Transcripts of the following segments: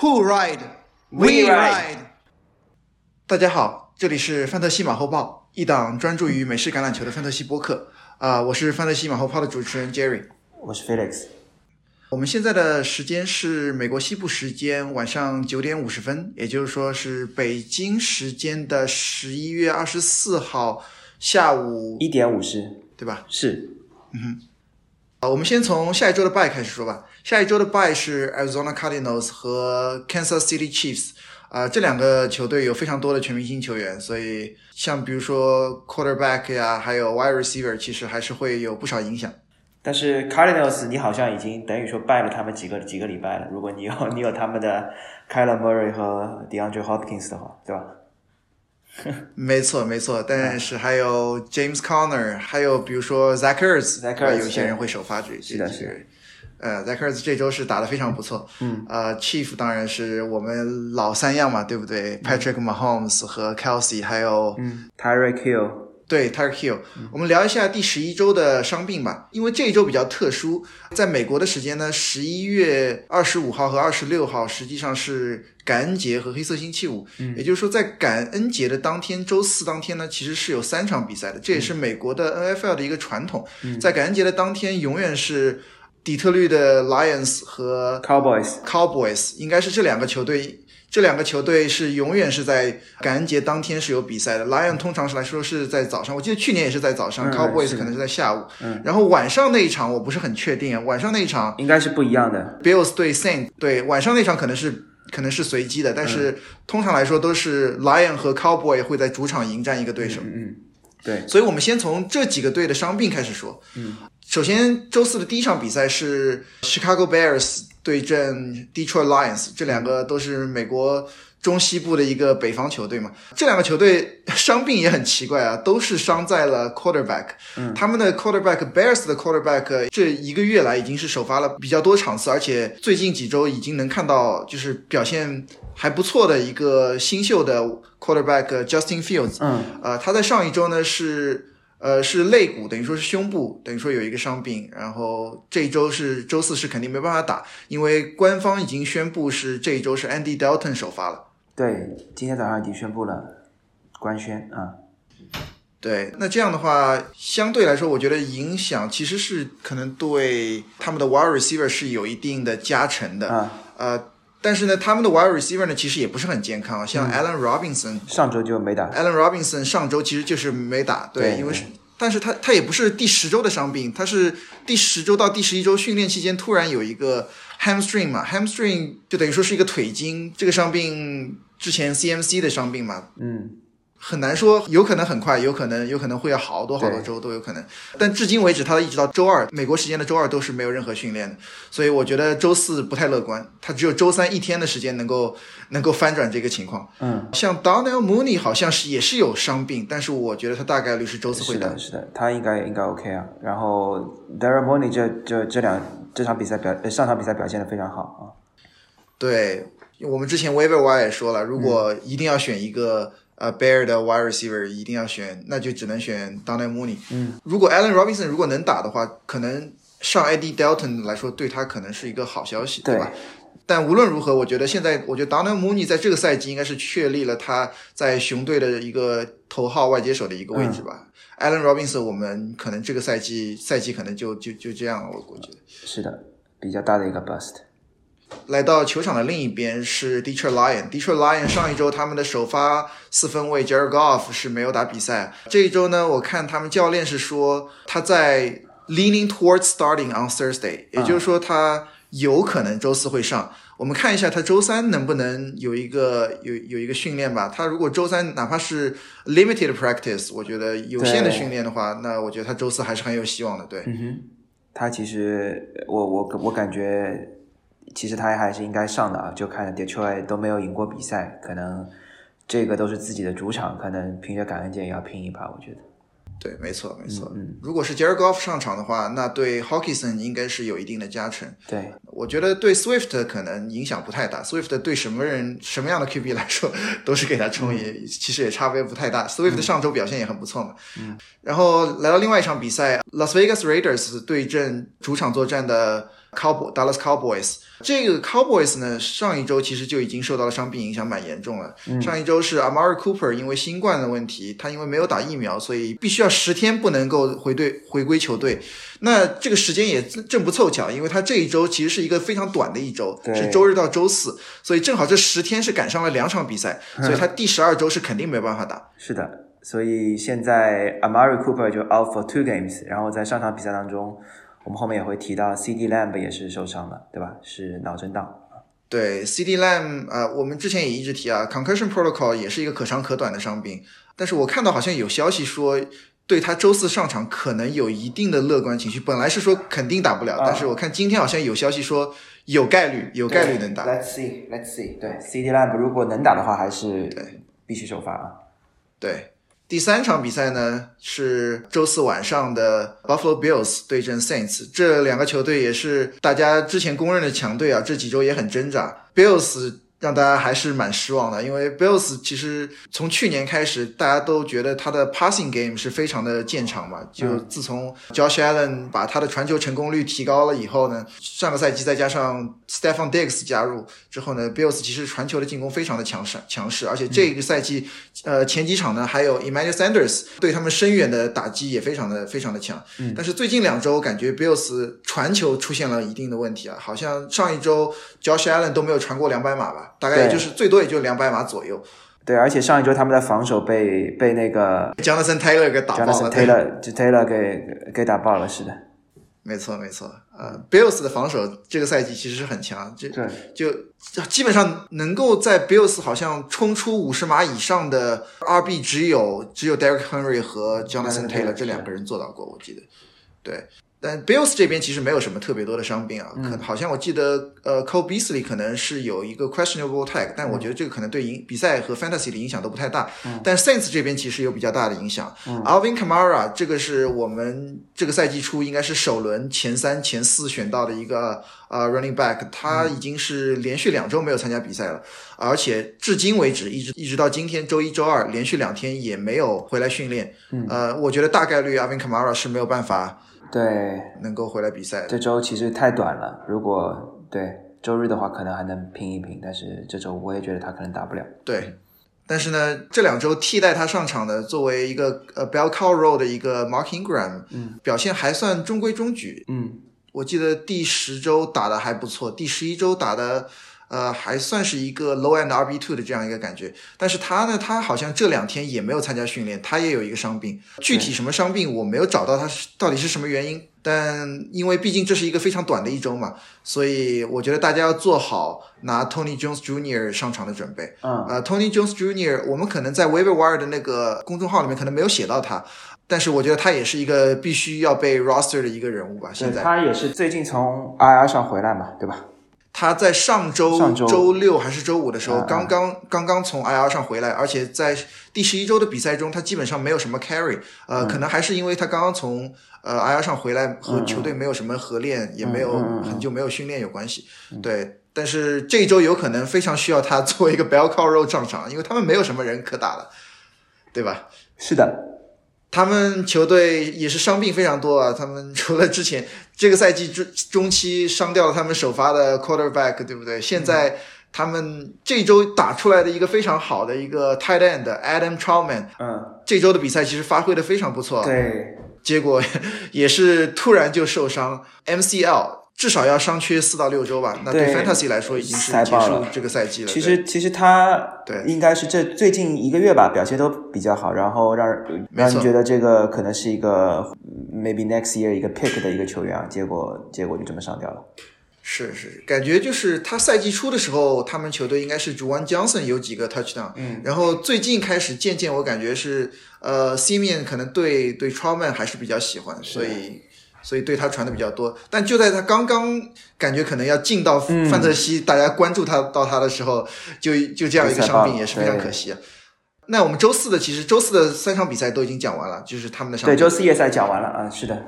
Who ride? We ride. 大家好，这里是范特西马后炮，一档专注于美式橄榄球的范特西播客。啊、我是范特西马后炮的主持人 Jerry。我是 Felix。我们现在的时间是美国西部时间晚上九点五十分，也就是说是北京时间的十一月二十四号下午，一点五十对吧？是啊，我们先从下一周的 bye 开始说吧。下一周的 bye 是 Arizona Cardinals 和 Kansas City Chiefs。啊、这两个球队有非常多的全明星球员，所以像比如说 quarterback 呀，还有 wide receiver，其实还是会有不少影响。但是 Cardinals 你好像已经等于说拜了他们几个几个礼拜了。如果你有你有他们的 Kyler Murray 和 DeAndre Hopkins 的话，对吧？没错，没错，但是还有 James Conner，还有比如说 Zach Ertz，Zach 呃 Ertz，有一些人会首发这是的是的这这个人。呃，Zach Ertz 这周是打得非常不错。嗯，呃，Chief 当然是我们老三样嘛，对不对？Patrick Mahomes 和 Kelsey，还有嗯，Tyreek Hill 对 Tyreek Hill，、我们聊一下第十一周的伤病吧，因为这一周比较特殊，在美国的时间呢，十一月二十五号和二十六号实际上是感恩节和黑色星期五，嗯。也就是说在感恩节的当天，周四当天呢，其实是有三场比赛的，这也是美国的 NFL 的一个传统，在感恩节的当天，永远是底特律的 Lions 和 Cowboys Cowboys 应该是这两个球队，这两个球队是永远是在感恩节当天是有比赛的。Lion 通常是来说是在早上，我记得去年也是在早上、嗯，Cowboys 可能是在下午。嗯，然后晚上那一场我不是很确定啊，晚上那一场应该是不一样的。Bills 对 Saint 对晚上那场可能是可能是随机的，但嗯是通常来说都是 Lion 和 Cowboy 会在主场迎战一个对手。嗯嗯，对，所以我们先从这几个队的伤病开始说。嗯，首先周四的第一场比赛是 Chicago Bears 对阵 Detroit Lions，这两个都是美国中西部的一个北方球队嘛。这两个球队 伤病也很奇怪啊，都是伤在了 quarterback。嗯，他们的 quarterback Bears 的 quarterback 这一个月来已经是首发了比较多场次，而且最近几周已经能看到就是表现还不错的一个新秀的 quarterback Justin Fields。嗯呃，他在上一周呢是呃是肋骨，等于说是胸部，等于说有一个伤病，然后这一周是周四是肯定没办法打，因为官方已经宣布是这一周是 Andy Dalton 首发了。对，今天早上已经宣布了官宣啊。对，那这样的话，相对来说，我觉得影响其实是可能对他们的 wide receiver 是有一定的加成的。啊，呃，但是呢，他们的 wide receiver 呢，其实也不是很健康，像 Allen Robinson，上周就没打。Allen Robinson 上周其实就是没打，对，对。因为是，但是他他也不是第十周的伤病，他是第十周到第十一周训练期间突然有一个 hamstring 嘛，hamstring 就等于说是一个腿筋，这个伤病之前 CMC 的伤病嘛，嗯，很难说，有可能很快，有可能有可能会要好多好多周都有可能。但至今为止，他一直到周二美国时间的周二都是没有任何训练的，所以我觉得周四不太乐观，他只有周三一天的时间能够能够翻转这个情况。嗯，像 Donnell Mooney 好像是也是有伤病，但是我觉得他大概率是周四会打是的，。是的，他应该应该 OK 啊。然后 Daryl Money 这这这两这场比赛表呃上场比赛表现的非常好啊。对，我们之前 Waiver Wire 也说了，如果一定要选一个、呃 Bear 的 wide receiver，一定要选，那就只能选 Donnell Mooney。嗯，如果 Allen Robinson 如果能打的话，可能上 Eddie Dalton 来说，对他可能是一个好消息，对吧？但无论如何，我觉得现在，我觉得 Donnell Mooney 在这个赛季应该是确立了他在熊队的一个头号外接手的一个位置吧。Allen Robinson，我们可能这个赛季赛季可能就就就这样了，我我觉得。是的，比较大的一个 bust。来到球场的另一边是 Detroit Lion。Detroit Lion 上一周他们的首发四分卫 Jared Goff 是没有打比赛。这一周呢，我看他们教练是说他在 leaning towards starting on Thursday，也就是说他有可能周四会上。我们看一下他周三能不能有一个有有一个训练吧。他如果周三哪怕是 limited practice，我觉得有限的训练的话，那我觉得他周四还是很有希望的。对。嗯哼，他其实我我我感觉，其实他还是应该上的啊。就看 Detroit 都没有赢过比赛，可能这个都是自己的主场，可能凭着感恩节也要拼一把。我觉得，对，没错，没错。嗯如果是 Jared Goff 上场的话，那对 Hawkinson 应该是有一定的加成。对，我觉得对 Swift 可能影响不太大。Swift 对什么人、什么样的 QB 来说，都是给他冲，也其实也差别不太大。Swift 上周表现也很不错嘛。嗯。然后来到另外一场比赛，Las Vegas Raiders 对阵主场作战的 Cowboy Dallas Cowboys。这个 Cowboys 呢，上一周其实就已经受到了伤病影响，蛮严重了。上一周是 Amari Cooper 因为新冠的问题，他因为没有打疫苗，所以必须要十天不能够回队回归球队。那这个时间也正不凑巧，因为他这一周其实是一个非常短的一周，是周日到周四，所以正好这十天是赶上了两场比赛，所以他第十二周是肯定没有办法打。是的，所以现在 Amari Cooper 就 out for two games，然后在上场比赛当中。我们后面也会提到，CD Lamb 也是受伤了，对吧？是脑震荡。对，CD Lamb，呃，我们之前也一直提啊，Concussion Protocol 也是一个可长可短的伤病。但是我看到好像有消息说，对他周四上场可能有一定的乐观情绪。本来是说肯定打不了，但是我看今天好像有消息说有概率，有概率能打。Let's see，Let's see。对，CD Lamb 如果能打的话，还是对必须首发啊。对。第三场比赛呢是周四晚上的 Buffalo Bills 对阵 Saints，这两个球队也是大家之前公认的强队啊，这几周也很挣扎。Bills。让大家还是蛮失望的，因为 Bills 其实从去年开始，大家都觉得他的 passing game 是非常的见长嘛。就自从 Josh Allen 把他的传球成功率提高了以后呢，上个赛季再加上 Stephon Diggs 加入之后呢，Bills 其实传球的进攻非常的强势强势，而且这个赛季呃前几场呢，还有 Emmanuel Sanders 对他们深远的打击也非常的非常的强。但是最近两周感觉 Bills 传球出现了一定的问题啊，好像上一周 Josh Allen 都没有传过两百码吧。大概也就是最多也就两百码左右。对，而且上一周他们的防守被被那个 Jonathan Taylor 给打爆了。Jonathan Taylor 就 Taylor 给给打爆了，是的。没错，没错。呃，Bills 的防守这个赛季其实是很强，就就基本上能够在 Bills 好像冲出五十码以上的 RB 只有只有 Derek Henry 和 Jonathan Taylor 这两个人做到过，我记得。对。但 Bills 这边其实没有什么特别多的伤病啊，可好像我记得，呃，Cole Beasley 可能是有一个 questionable tag，但我觉得这个可能对影比赛和 fantasy 的影响都不太大。但 Saints 这边其实有比较大的影响。Alvin Kamara 这个是我们这个赛季初应该是首轮前三、前四选到的一个呃 running back，他已经是连续两周没有参加比赛了，而且至今为止一直一直到今天周一周二连续两天也没有回来训练。呃，我觉得大概率 Alvin Kamara 是没有办法。对，能够回来比赛。这周其实太短了，如果对周日的话，可能还能拼一拼。但是这周我也觉得他可能打不了。对，但是呢，这两周替代他上场的，作为一个呃 bell cow r o l d 的一个 Mark Ingram，嗯，表现还算中规中矩。嗯，我记得第十周打的还不错，第十一周打的。呃，还算是一个 low end RB two 的这样一个感觉，但是他呢，他好像这两天也没有参加训练，他也有一个伤病，具体什么伤病我没有找到，他是到底是什么原因？但因为毕竟这是一个非常短的一周嘛，所以我觉得大家要做好拿 Tony Jones Jr. 上场的准备。嗯，呃，Tony Jones Jr. 我们可能在 Waiver Wire 的那个公众号里面可能没有写到他，但是我觉得他也是一个必须要被 roster 的一个人物吧。现在他也是最近从 IR 上回来嘛，对吧？他在上周周六还是周五的时候，刚刚刚刚从 IR 上回来，而且在第十一周的比赛中，他基本上没有什么 carry，呃，可能还是因为他刚刚从呃 IR 上回来，和球队没有什么合练，也没有很久没有训练有关系。对，但是这一周有可能非常需要他作为一个 bell cow role 上场，因为他们没有什么人可打了，对吧？是的。他们球队也是伤病非常多啊！他们除了之前这个赛季中中期伤掉了他们首发的 quarterback，对不对？现在他们这周打出来的一个非常好的一个 tight end Adam Troutman，嗯，这周的比赛其实发挥的非常不错，对，结果也是突然就受伤 MCL。至少要伤缺四到六周吧，那对 Fantasy 来说已经是结束这个赛季了。其实其实他对应该是这最近一个月吧，表现都比较好，然后让让你觉得这个可能是一个 maybe next year 一个 pick 的一个球员啊，结果结果就这么上掉了。是是，感觉就是他赛季初的时候，他们球队应该是主 n Johnson 有几个 touchdown，嗯，然后最近开始渐渐我感觉是呃 C 面可能对对 Troutman 还是比较喜欢，所以。所以对他传的比较多，但就在他刚刚感觉可能要进到范特西，大家关注他到他的时候，就就这样一个伤病也是非常可惜。那我们周四的其实周四的三场比赛都已经讲完了，就是他们的伤病。对，周四夜赛讲完了啊，是的。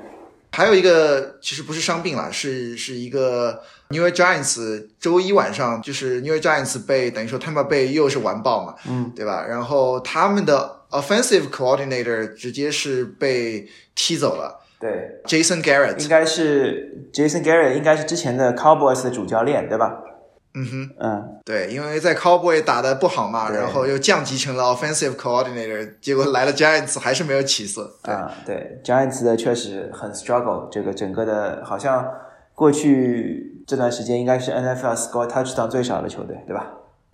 还有一个其实不是伤病了，是是一个 New York Giants 周一晚上就是 New York Giants 被等于说 Tampa Bay 又是完爆嘛，嗯，对吧？然后他们的 offensive coordinator 直接是被踢走了。对，Jason Garrett 应该是 Jason Garrett 应该是之前的 Cowboys 的主教练，对吧？嗯哼，嗯，对，因为在 Cowboy 打的不好嘛，然后又降级成了 Offensive Coordinator，结果来了 Giants 还是没有起色。对，啊，对，Giants 的确实很 struggle，这个整个的好像过去这段时间应该是 NFL score touchdown 最少的球队，对吧？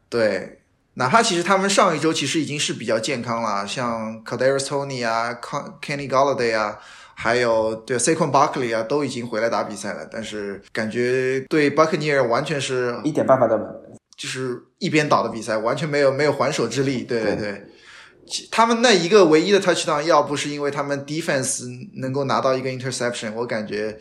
对，哪怕其实他们上一周其实已经是比较健康了，像 Kadarius Tony 啊、Con- Kenny Galladay 啊，还有对 Saquon Barkley 啊，都已经回来打比赛了，但是感觉对 Buccaneer 完全是一点办法都没有。就是一边倒的比赛，完全没有没有还手之力。对对对他们那一个唯一的 touchdown，要不是因为他们 defense 能够拿到一个 interception，我感觉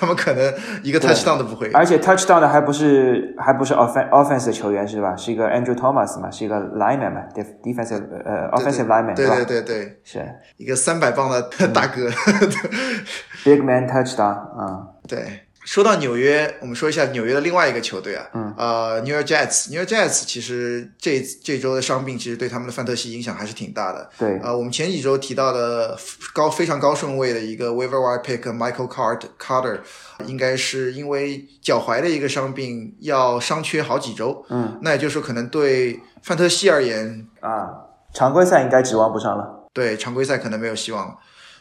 他们可能一个 touchdown 都不会。而且 touchdown 的还不是还不是 offen offense 的球员是吧？是一个 Andrew Thomas 嘛，是一个 lineman 嘛，def defensive 呃 offensive lineman 吧？对对对对，是一个三百磅的大哥。big man touchdown 啊、对，说到纽约，我们说一下纽约的另外一个球队啊，嗯，呃，New York Jets，New York Jets 其实这这周的伤病其实对他们的范特西影响还是挺大的。对呃，我们前几周提到的高非常高顺位的一个 waiver wire pick Michael Cart Carter，应该是因为脚踝的一个伤病要伤缺好几周，嗯，那也就是说可能对范特西而言，啊，常规赛应该指望不上了。对常规赛可能没有希望了。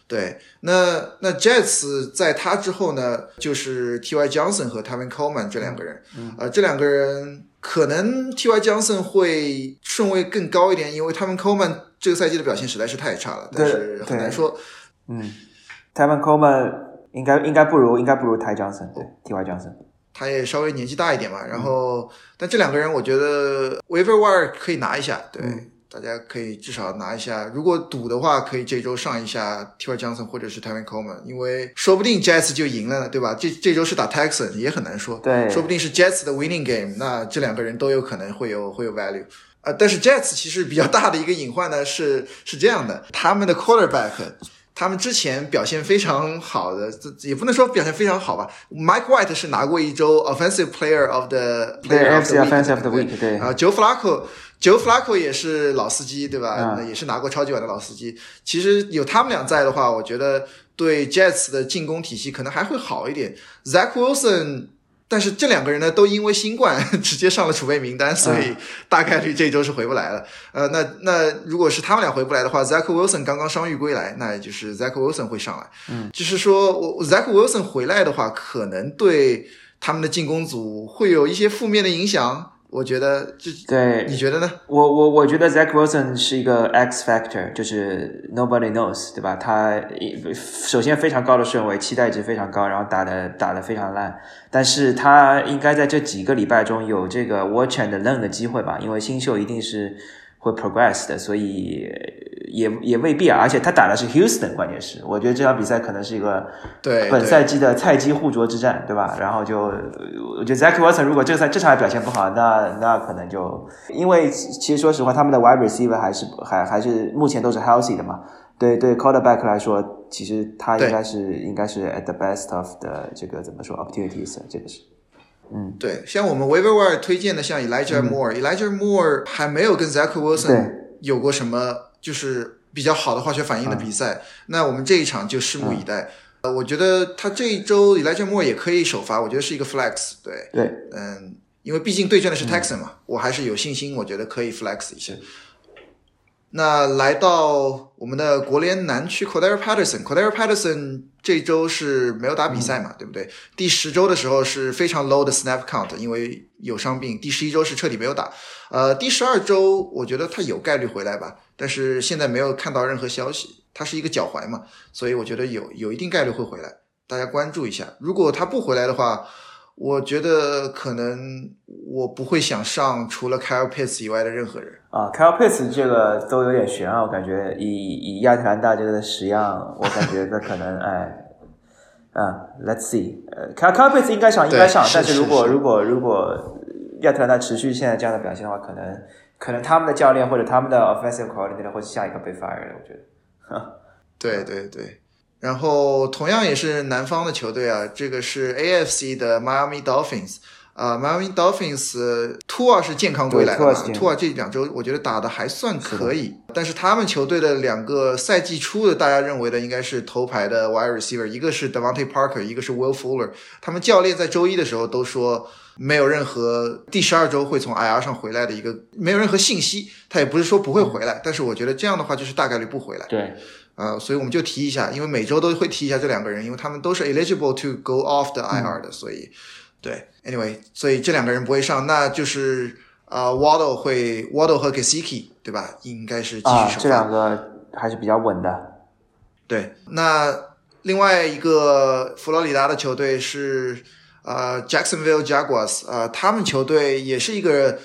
对，那那 Jets 在他之后呢，就是 T.Y. Johnson 和 Tevin Coleman 这两个人，嗯呃，这两个人可能 T.Y. Johnson 会顺位更高一点，因为他们 Coleman 这个赛季的表现实在是太差了，但是很难说。嗯 t y v a n Coleman 应该应该不如应该不如 Ty Johnson 对 T.Y. Johnson。他也稍微年纪大一点嘛，然后，但这两个人我觉得 waiver wire 可以拿一下，对，嗯大家可以至少拿一下。如果赌的话，可以这周上一下 T.Y. Johnson 或者是 Tevin Coleman，因为说不定 Jets 就赢了呢，对吧？这这周是打 Texan 也很难说，对说不定是 Jets 的 winning game，那这两个人都有可能会有会有 value。呃，但是 Jets 其实比较大的一个隐患呢是是这样的，他们的 quarterback 他们之前表现非常好的，这也不能说表现非常好吧。Mike White 是拿过一周 Offensive Player of the Player of the Week 对啊，Joe Flacco，Joe Flacco 也是老司机，对吧？也是拿过超级碗的老司机。其实有他们俩在的话，我觉得对 Jets 的进攻体系可能还会好一点。Zach Wilson。但是这两个人呢，都因为新冠 直接上了储备名单，所以大概率这周是回不来了。呃，那那如果是他们俩回不来的话，Zach Wilson 刚刚伤愈归来，那也就是 Zach Wilson 会上来。嗯，就是说我 Zach Wilson 回来的话，可能对他们的进攻组会有一些负面的影响。我觉得这，对你觉得呢？我我我觉得 Zach Wilson 是一个 X factor，就是 nobody knows，对吧？他首先非常高的顺位，期待值非常高，然后打的打的非常烂，但是他应该在这几个礼拜中有这个 watch and learn 的机会吧？因为新秀一定是会 progress 的，所以也也未必啊。而且他打的是 Houston，关键是我觉得这场比赛可能是一个对对本赛季的菜鸡互啄之战，对吧？然后就我觉得 Zach Wilson 如果这个赛这场还表现不好，那那可能就因为其实说实话，他们的 wide receiver 还是还还是目前都是 healthy 的嘛。对对，quarterback 来说，其实他应该是应该是 at the best of 的这个怎么说 opportunities，这个是对，像我们 Waiver Wire 推荐的，像 Elijah Moore，Elijah、Moore 还没有跟 Zach Wilson 有过什么就是比较好的化学反应的比赛。那我们这一场就拭目以待。呃，我觉得他这一周 Elijah Moore 也可以首发，我觉得是一个 flex。对，对嗯，因为毕竟对阵的是 Texan 嘛，我还是有信心，我觉得可以 flex 一下。那来到我们的国联南区 c o d e r Patterson c o d e r Patterson 这周是没有打比赛嘛，对不对？第十周的时候是非常 low 的 snap count，因为有伤病。第十一周是彻底没有打。呃，第十二周我觉得他有概率回来吧，但是现在没有看到任何消息。他是一个脚踝嘛，所以我觉得有有一定概率会回来，大家关注一下。如果他不回来的话，我觉得可能我不会想上除了 Kyle Pitts 以外的任何人。啊，Kyle Pitts 这个都有点悬啊，我感觉以以亚特兰大这个的实样，我感觉那可能哎。啊、l e t s see，呃 k y l Pitts 应该上，应该上，但是如果如果如果亚特兰大持续现在这样的表现的话，可能可能他们的教练或者他们的 offensive coordinator 会下一个被 fire 的，我觉得。对对对，然后同样也是南方的球队啊，这个是 AFC 的 Miami Dolphins。呃，Miami Dolphins 托尔是健康归来的嘛？托尔这两周我觉得打的还算可以，但是他们球队的两个赛季初的大家认为的应该是头牌的 wide receiver，一个是 Devontae Parker，一个是 Will Fuller。他们教练在周一的时候都说没有任何第十二周会从 IR 上回来的一个没有任何信息，他也不是说不会回来，但是我觉得这样的话就是大概率不回来。对，呃，所以我们就提一下，因为每周都会提一下这两个人，因为他们都是 eligible to go off the IR 的，所以。对，Anyway，所以这两个人不会上，那就是啊，Waddle 会，Waddle 和 Gesicki 对吧？应该是继续上。这两个还是比较稳的。对，那另外一个佛罗里达的球队是呃 Jacksonville Jaguars，呃，他们球队也是一个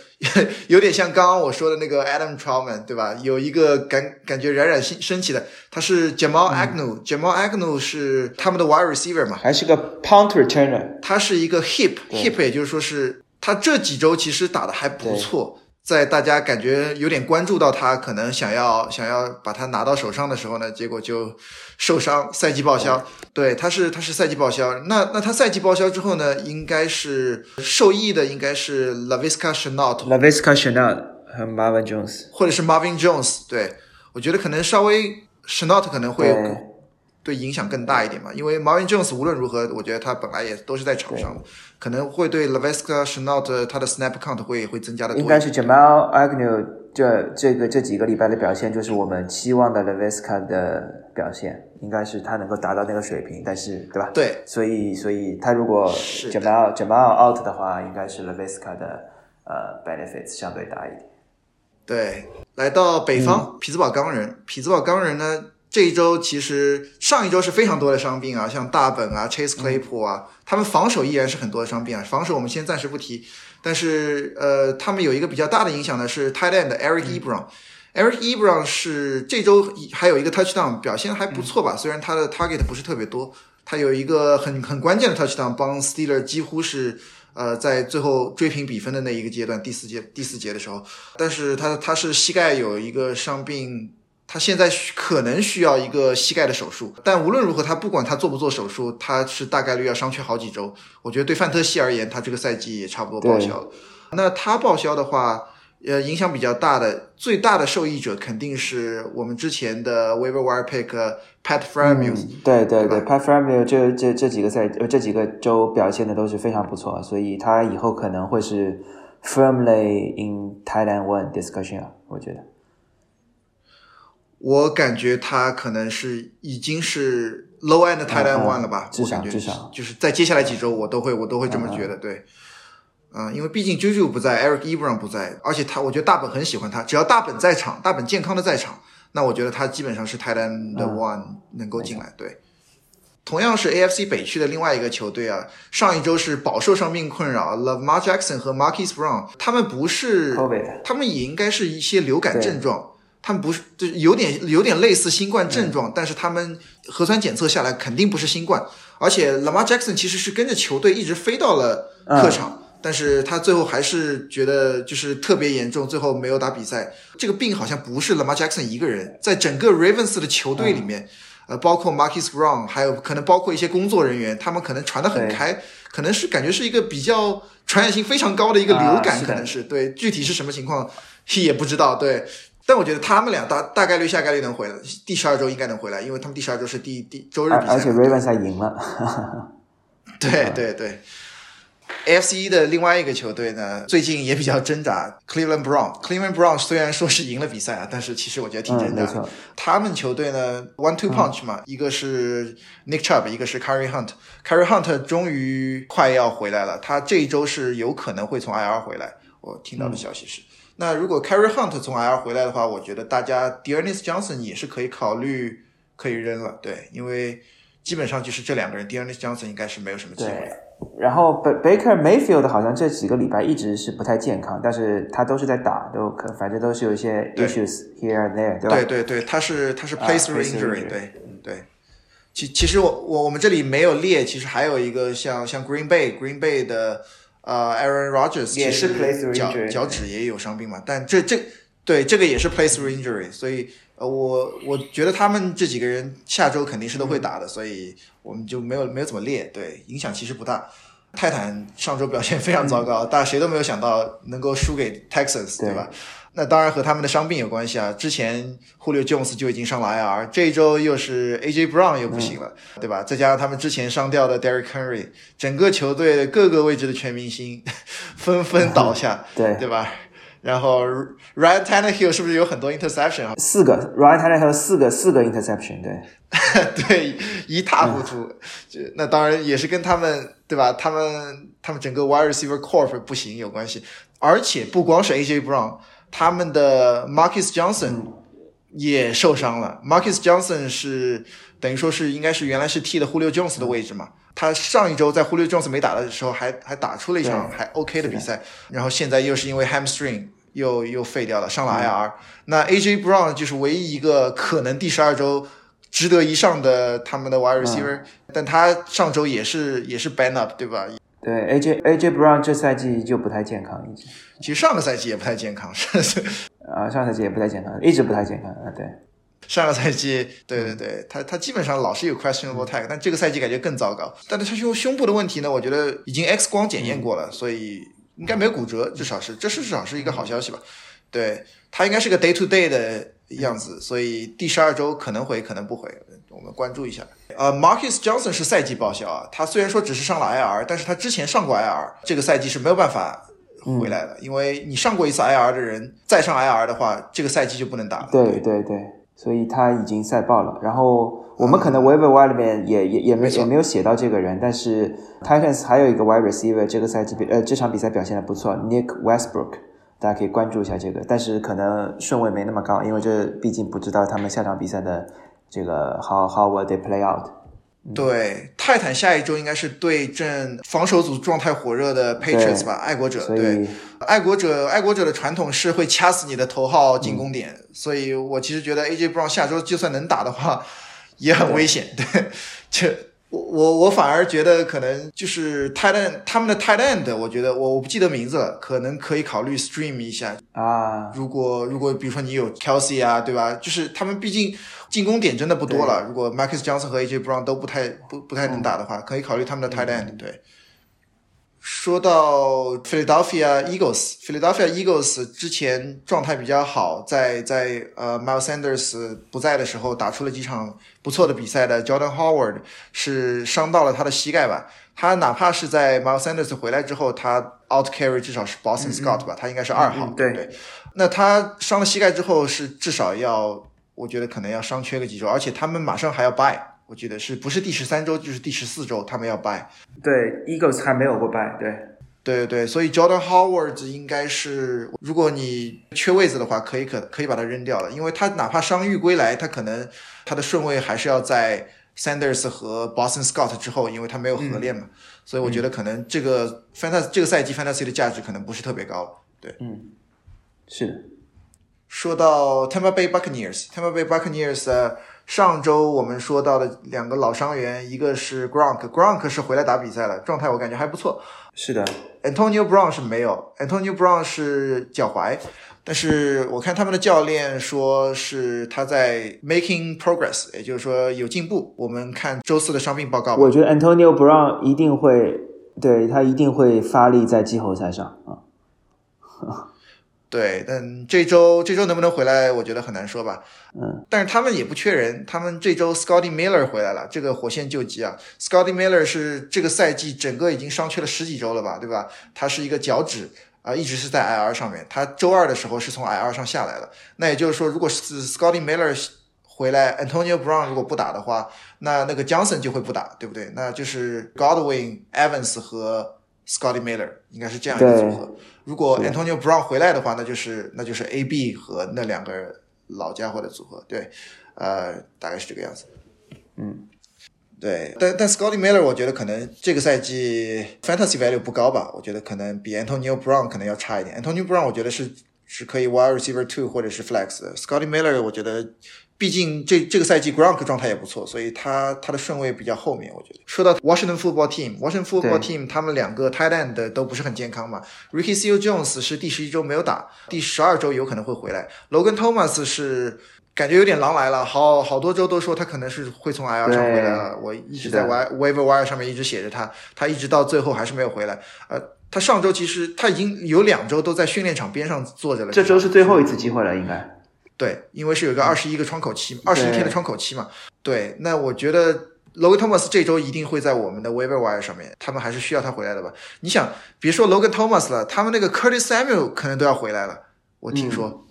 有点像刚刚我说的那个 Adam Troutman 对吧？有一个感感觉冉冉升升起的，他是 Jamal Agnew，Jamal Agnew 是他们的 wide receiver 嘛？还是个 punt returner？他是一个 hip，hip 也就是说是他这几周其实打的还不错。在大家感觉有点关注到他，可能想要想要把他拿到手上的时候呢，结果就受伤，赛季报销。对，他是他是赛季报销。那那他赛季报销之后呢，应该是受益的应该是 Laviska Chanel，Laviska Chanel 和 Marvin Jones，或者是 Marvin Jones。对，我觉得可能稍微 Chanel 可能会。对影响更大一点嘛？因为 Marvin Jones 无论如何，我觉得他本来也都是在场上的，可能会对 Laviska s h a n o t 他的 snap count 会会增加的多。应该是 Jamal Agnew 这这个这几个礼拜的表现，就是我们期望的 Laviska 的表现，应该是他能够达到那个水平，但是对吧？对，所以所以他如果 Jamal Jamal out 的话，应该是 Laviska 的呃 benefits 相对大一点。对，来到北方匹兹堡钢人，匹兹堡钢人呢？这一周其实上一周是非常多的伤病啊，像大本啊、Chase Claypool 啊，他们防守依然是很多的伤病啊。防守我们先暂时不提，但是呃，他们有一个比较大的影响呢，是 Tight End Eric Ebron。Eric Ebron 是这周还有一个 Touchdown 表现还不错吧？虽然他的 Target 不是特别多，他有一个很很关键的 Touchdown，帮 Steeler 几乎是呃在最后追平比分的那一个阶段，第四节第四节的时候，但是他他是膝盖有一个伤病。他现在可能需要一个膝盖的手术，但无论如何，他不管他做不做手术，他是大概率要伤缺好几周。我觉得对范特西而言，他这个赛季也差不多报销了。那他报销的话，呃，影响比较大的，最大的受益者肯定是我们之前的 Waiver Wire Pick Pat Framus。对对对，Pat Framus 这这这几个赛呃这几个周表现的都是非常不错，所以他以后可能会是 firmly in Thailand One discussion 啊，我觉得。我感觉他可能是已经是 low end end one 了吧？至少至少就是在接下来几周，我都会我都会这么觉得。对，嗯，因为毕竟 JoJo 不在，Eric Ebron 不在，而且他我觉得大本很喜欢他，只要大本在场，大本健康的在场，那我觉得他基本上是 tight end 的 one 能够进来。对，同样是 AFC 北区的另外一个球队啊，上一周是饱受伤病困扰，Lamar Jackson 和 Marquis Brown，他们不是，他们也应该是一些流感症状。他们不是，就是有点有点类似新冠症状，但是他们核酸检测下来肯定不是新冠。而且 Lamar Jackson 其实是跟着球队一直飞到了客场，但是他最后还是觉得就是特别严重，最后没有打比赛。这个病好像不是 Lamar Jackson 一个人，在整个 Ravens 的球队里面，呃，包括 Marcus Brown，还有可能包括一些工作人员，他们可能传得很开，可能是感觉是一个比较传染性非常高的一个流感，可能是对，具体是什么情况也不知道，对。但我觉得他们俩大大概率下概率能回来，第十二周应该能回来，因为他们第十二周是第第周日比赛。而且 Ravens 还赢了。对对对，AFC 的另外一个球队呢，最近也比较挣扎。Cleveland Brown Cleveland Brown 虽然说是赢了比赛啊，但是其实我觉得挺挣扎。他们球队呢，One Two Punch 嘛，一个是 Nick Chubb，一个是 Carry Hunt。Carry Hunt 终于快要回来了，他这一周是有可能会从 IR 回来。我听到的消息是。那如果 Carry Hunt 从 IR 回来的话，我觉得大家 Dearness Johnson 也是可以考虑可以扔了，对，因为基本上就是这两个人，Dearness Johnson 应该是没有什么机会。然后 Baker Mayfield 好像这几个礼拜一直是不太健康，但是他都是在打，都可反正都是有一些 issues here and there，对吧？对对对，他是他是 play through injury，对对。其其实我我我们这里没有列，其实还有一个像像 Green Bay Green Bay 的。呃，Aaron Rodgers 也是脚脚趾也有伤病嘛，但这这对这个也是 play through injury，所以呃，我我觉得他们这几个人下周肯定是都会打的，所以我们就没有没有怎么列，对，影响其实不大。泰坦上周表现非常糟糕，大家谁都没有想到能够输给 Texas，对吧？那当然和他们的伤病有关系啊。之前 Julio Jones 就已经上了 IR，这一周又是 AJ Brown 又不行了，对吧？再加上他们之前伤掉的 Derrick Henry，整个球队各个位置的全明星 纷纷倒下，对对吧？然后 Ryan Tannehill 是不是有很多 interception 啊？四个 Ryan Tannehill 四个四个 interception，对 对，一塌糊涂。就那当然也是跟他们对吧？他们他们整个 wide receiver corp 不行有关系，而且不光是 AJ Brown。他们的 Marcus Johnson 也受伤了。Marcus Johnson 是等于说是应该是原来是替的 Julio Jones 的位置嘛。他上一周在 Julio Jones 没打的时候还还打出了一场还 OK 的比赛，然后现在又是因为 hamstring 又又废掉了，上了 IR。那 AJ Brown 就是唯一一个可能第十二周值得一上的他们的 wide receiver，但他上周也是也是 ban up 对吧？对，AJ AJ Brown 这赛季就不太健康，已经。其实上个赛季也不太健康，是是。啊，上个赛季也不太健康，一直不太健康啊。对，上个赛季，对对对，他他基本上老是有 questionable tag，但这个赛季感觉更糟糕。但是他胸胸部的问题呢，我觉得已经 X 光检验过了，所以应该没有骨折，至少是，这是至少是一个好消息吧。对他应该是个 day to day 的样子，所以第十二周可能回，可能不回。我们关注一下，呃，Marcus Johnson 是赛季报销啊，他虽然说只是上了 IR，但是他之前上过 IR，这个赛季是没有办法回来的，因为你上过一次 IR 的人再上 IR 的话，这个赛季就不能打了。对对对，所以他已经赛爆了。然后我们可能 Waiver Wire 里面也也也没也没有写到这个人，但是 Titans 还有一个 Wide Receiver 这个赛季比呃这场比赛表现的不错，Nick Westbrook，大家可以关注一下这个，但是可能顺位没那么高，因为这毕竟不知道他们下场比赛的。这个 how how will they play out？对，泰坦下一周应该是对阵防守组状态火热的 Patriots 吧，爱国者。对，爱国者，爱国者的传统是会掐死你的头号进攻点，所以我其实觉得 AJ Brown 下周就算能打的话，也很危险。对，这。我我我反而觉得可能就是 end 他们的 end，我觉得我我不记得名字了，可能可以考虑 stream 一下啊。如果如果比如说你有 Kelsey 啊，对吧？就是他们毕竟进攻点真的不多了。如果 Marcus Johnson 和 AJ Brown 都不太不不太能打的话，可以考虑他们的 tight end。对。说到 Philadelphia Eagles，Philadelphia Eagles 之前状态比较好，在在呃 Miles Sanders 不在的时候打出了几场不错的比赛的 Jordan Howard 是伤到了他的膝盖吧？他哪怕是在 Miles Sanders 回来之后，他 out carry 至少是 Boston Scott 吧？他应该是二号。对对。那他伤了膝盖之后，是至少要，我觉得可能要伤缺个几周，而且他们马上还要 buy。我记得是不是第十三周就是第十四周，他们要掰。对，Eagles 还没有过掰。对，对对所以 Jordan Howard 应该是，如果你缺位子的话，可以可可以把它扔掉了，因为他哪怕伤愈归来，他可能他的顺位还是要在 Sanders 和 Boston Scott 之后，因为他没有合练嘛。所以我觉得可能这个 Fantasy 这个赛季 Fantasy 的价值可能不是特别高。对，嗯，是的。说到 Tampa Bay Buccaneers，Tampa Bay Buccaneers。上周我们说到的两个老伤员，一个是 Gronk，Gronk 是回来打比赛了，状态我感觉还不错。是的，Antonio Brown 是没有，Antonio Brown 是脚踝，但是我看他们的教练说是他在 making progress，也就是说有进步。我们看周四的伤病报告。我觉得 Antonio Brown 一定会，对他一定会发力在季后赛上啊。对，但这周这周能不能回来，我觉得很难说吧。嗯，但是他们也不缺人，他们这周 Scotty Miller 回来了，这个火线救急啊。Scotty Miller 是这个赛季整个已经伤缺了十几周了吧，对吧？他是一个脚趾啊，一直是在 IR 上面。他周二的时候是从 IR 上下来了。那也就是说，如果是 Scotty Miller 回来，Antonio Brown 如果不打的话，那那个 Johnson 就会不打，对不对？那就是 Godwin Evans 和 Scotty Miller 应该是这样一个组合。如果 Antonio Brown 回来的话，那就是那就是 A B 和那两个老家伙的组合，对，呃，大概是这个样子。嗯，对，但但 Scotty Miller 我觉得可能这个赛季 Fantasy value 不高吧，我觉得可能比 Antonio Brown 可能要差一点。Antonio Brown 我觉得是是可以 Wide Receiver Two 或者是 Flex 的，Scotty Miller 我觉得。毕竟这这个赛季 Gronk 状态也不错，所以他他的顺位比较后面。我觉得说到 Washington Football Team，Washington Football Team 他们两个 Tight End 都不是很健康嘛。Ricky Seals Jones 是第十一周没有打，第十二周有可能会回来。Logan Thomas 是感觉有点狼来了，好好多周都说他可能是会从 IR 上回来了。我一直在 Waiver Wire 上面一直写着他，他一直到最后还是没有回来。呃，他上周其实他已经有两周都在训练场边上坐着了。这周是最后一次机会了，应该。对，因为是有个二十一个窗口期，二十一天的窗口期嘛。对，那我觉得 Logan Thomas 这周一定会在我们的 Waiver Wire 上面，他们还是需要他回来的吧？你想，别说 Logan Thomas 了，他们那个 Curtis Samuel 可能都要回来了，我听说。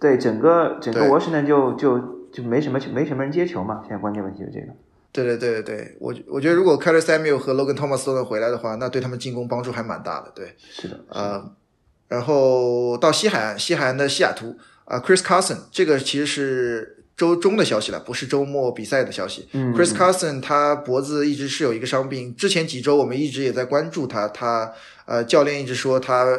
对，整个整个 Washington 就就就没什么没什么人接球嘛，现在关键问题就这个。对对对对对，我我觉得如果 Curtis Samuel 和 Logan Thomas 都能回来的话，那对他们进攻帮助还蛮大的。对，是的，呃，然后到西海岸，西海岸的西雅图啊，Chris Carson 这个其实是周中的消息了，不是周末比赛的消息。嗯，Chris Carson 他脖子一直是有一个伤病，之前几周我们一直也在关注他，他呃教练一直说他。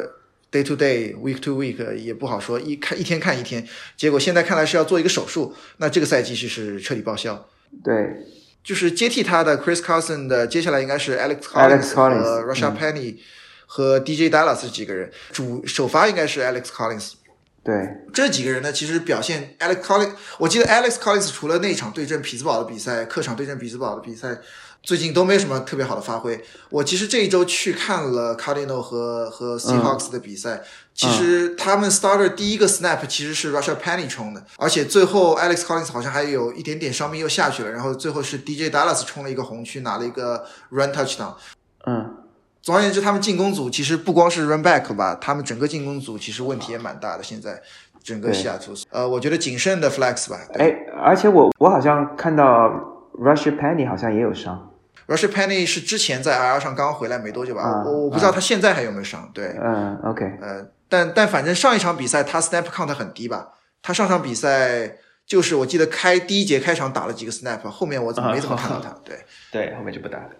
Day to day, week to week 也不好说，一看一天看一天，结果现在看来是要做一个手术，那这个赛季是是彻底报销。对，就是接替他的 Chris Carson 的，接下来应该是 Alex Collins 和 Russia Penny 和 DJ Dallas 这几个人，主首发应该是 Alex Collins。对，这几个人呢，其实表现 Alex Collins，我记得 Alex Collins 除了那场对阵匹兹堡的比赛，客场对阵匹兹堡的比赛。最近都没有什么特别好的发挥。我其实这一周去看了 Cardinal 和和 Seahawks 的比赛，其实他们 starter 第一个 snap 其实是 Russia Penny 冲的，而且最后 Alex Collins 好像还有一点点伤病又下去了，然后最后是 DJ Dallas 冲了一个红区拿了一个 run touchdown。嗯，总而言之，他们进攻组其实不光是 run back 吧，他们整个进攻组其实问题也蛮大的。现在整个西雅图，呃，我觉得谨慎的 flex 吧。哎，而且我我好像看到 Russia Penny 好像也有伤。Russia Penny 是之前在 IR 上刚回来没多久吧，我我不知道他现在还有没有伤。对，嗯，OK，呃，但但反正上一场比赛他 snap count 很低吧？他上场比赛就是我记得开第一节开场打了几个 snap，后面我怎么没怎么看到他？对，对，后面就不打了。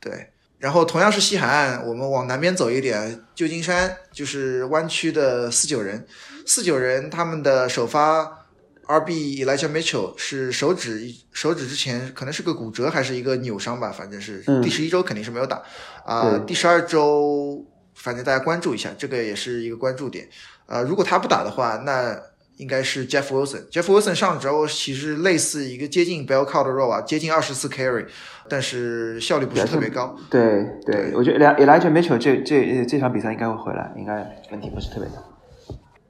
对，然后同样是西海岸，我们往南边走一点，旧金山就是湾区的四九人，四九人他们的首发。R.B. Elijah Mitchell 是手指手指之前可能是个骨折还是一个扭伤吧，反正是第十一周肯定是没有打啊。第十二周反正大家关注一下，这个也是一个关注点呃。如果他不打的话，那应该是 Jeff Wilson。Jeff Wilson 上周其实类似一个接近 Bell Cow 的 role 啊，接近二十次 carry，但是效率不是特别高。对对，我觉得 Elijah Mitchell 这这这场比赛应该会回来，应该问题不是特别大。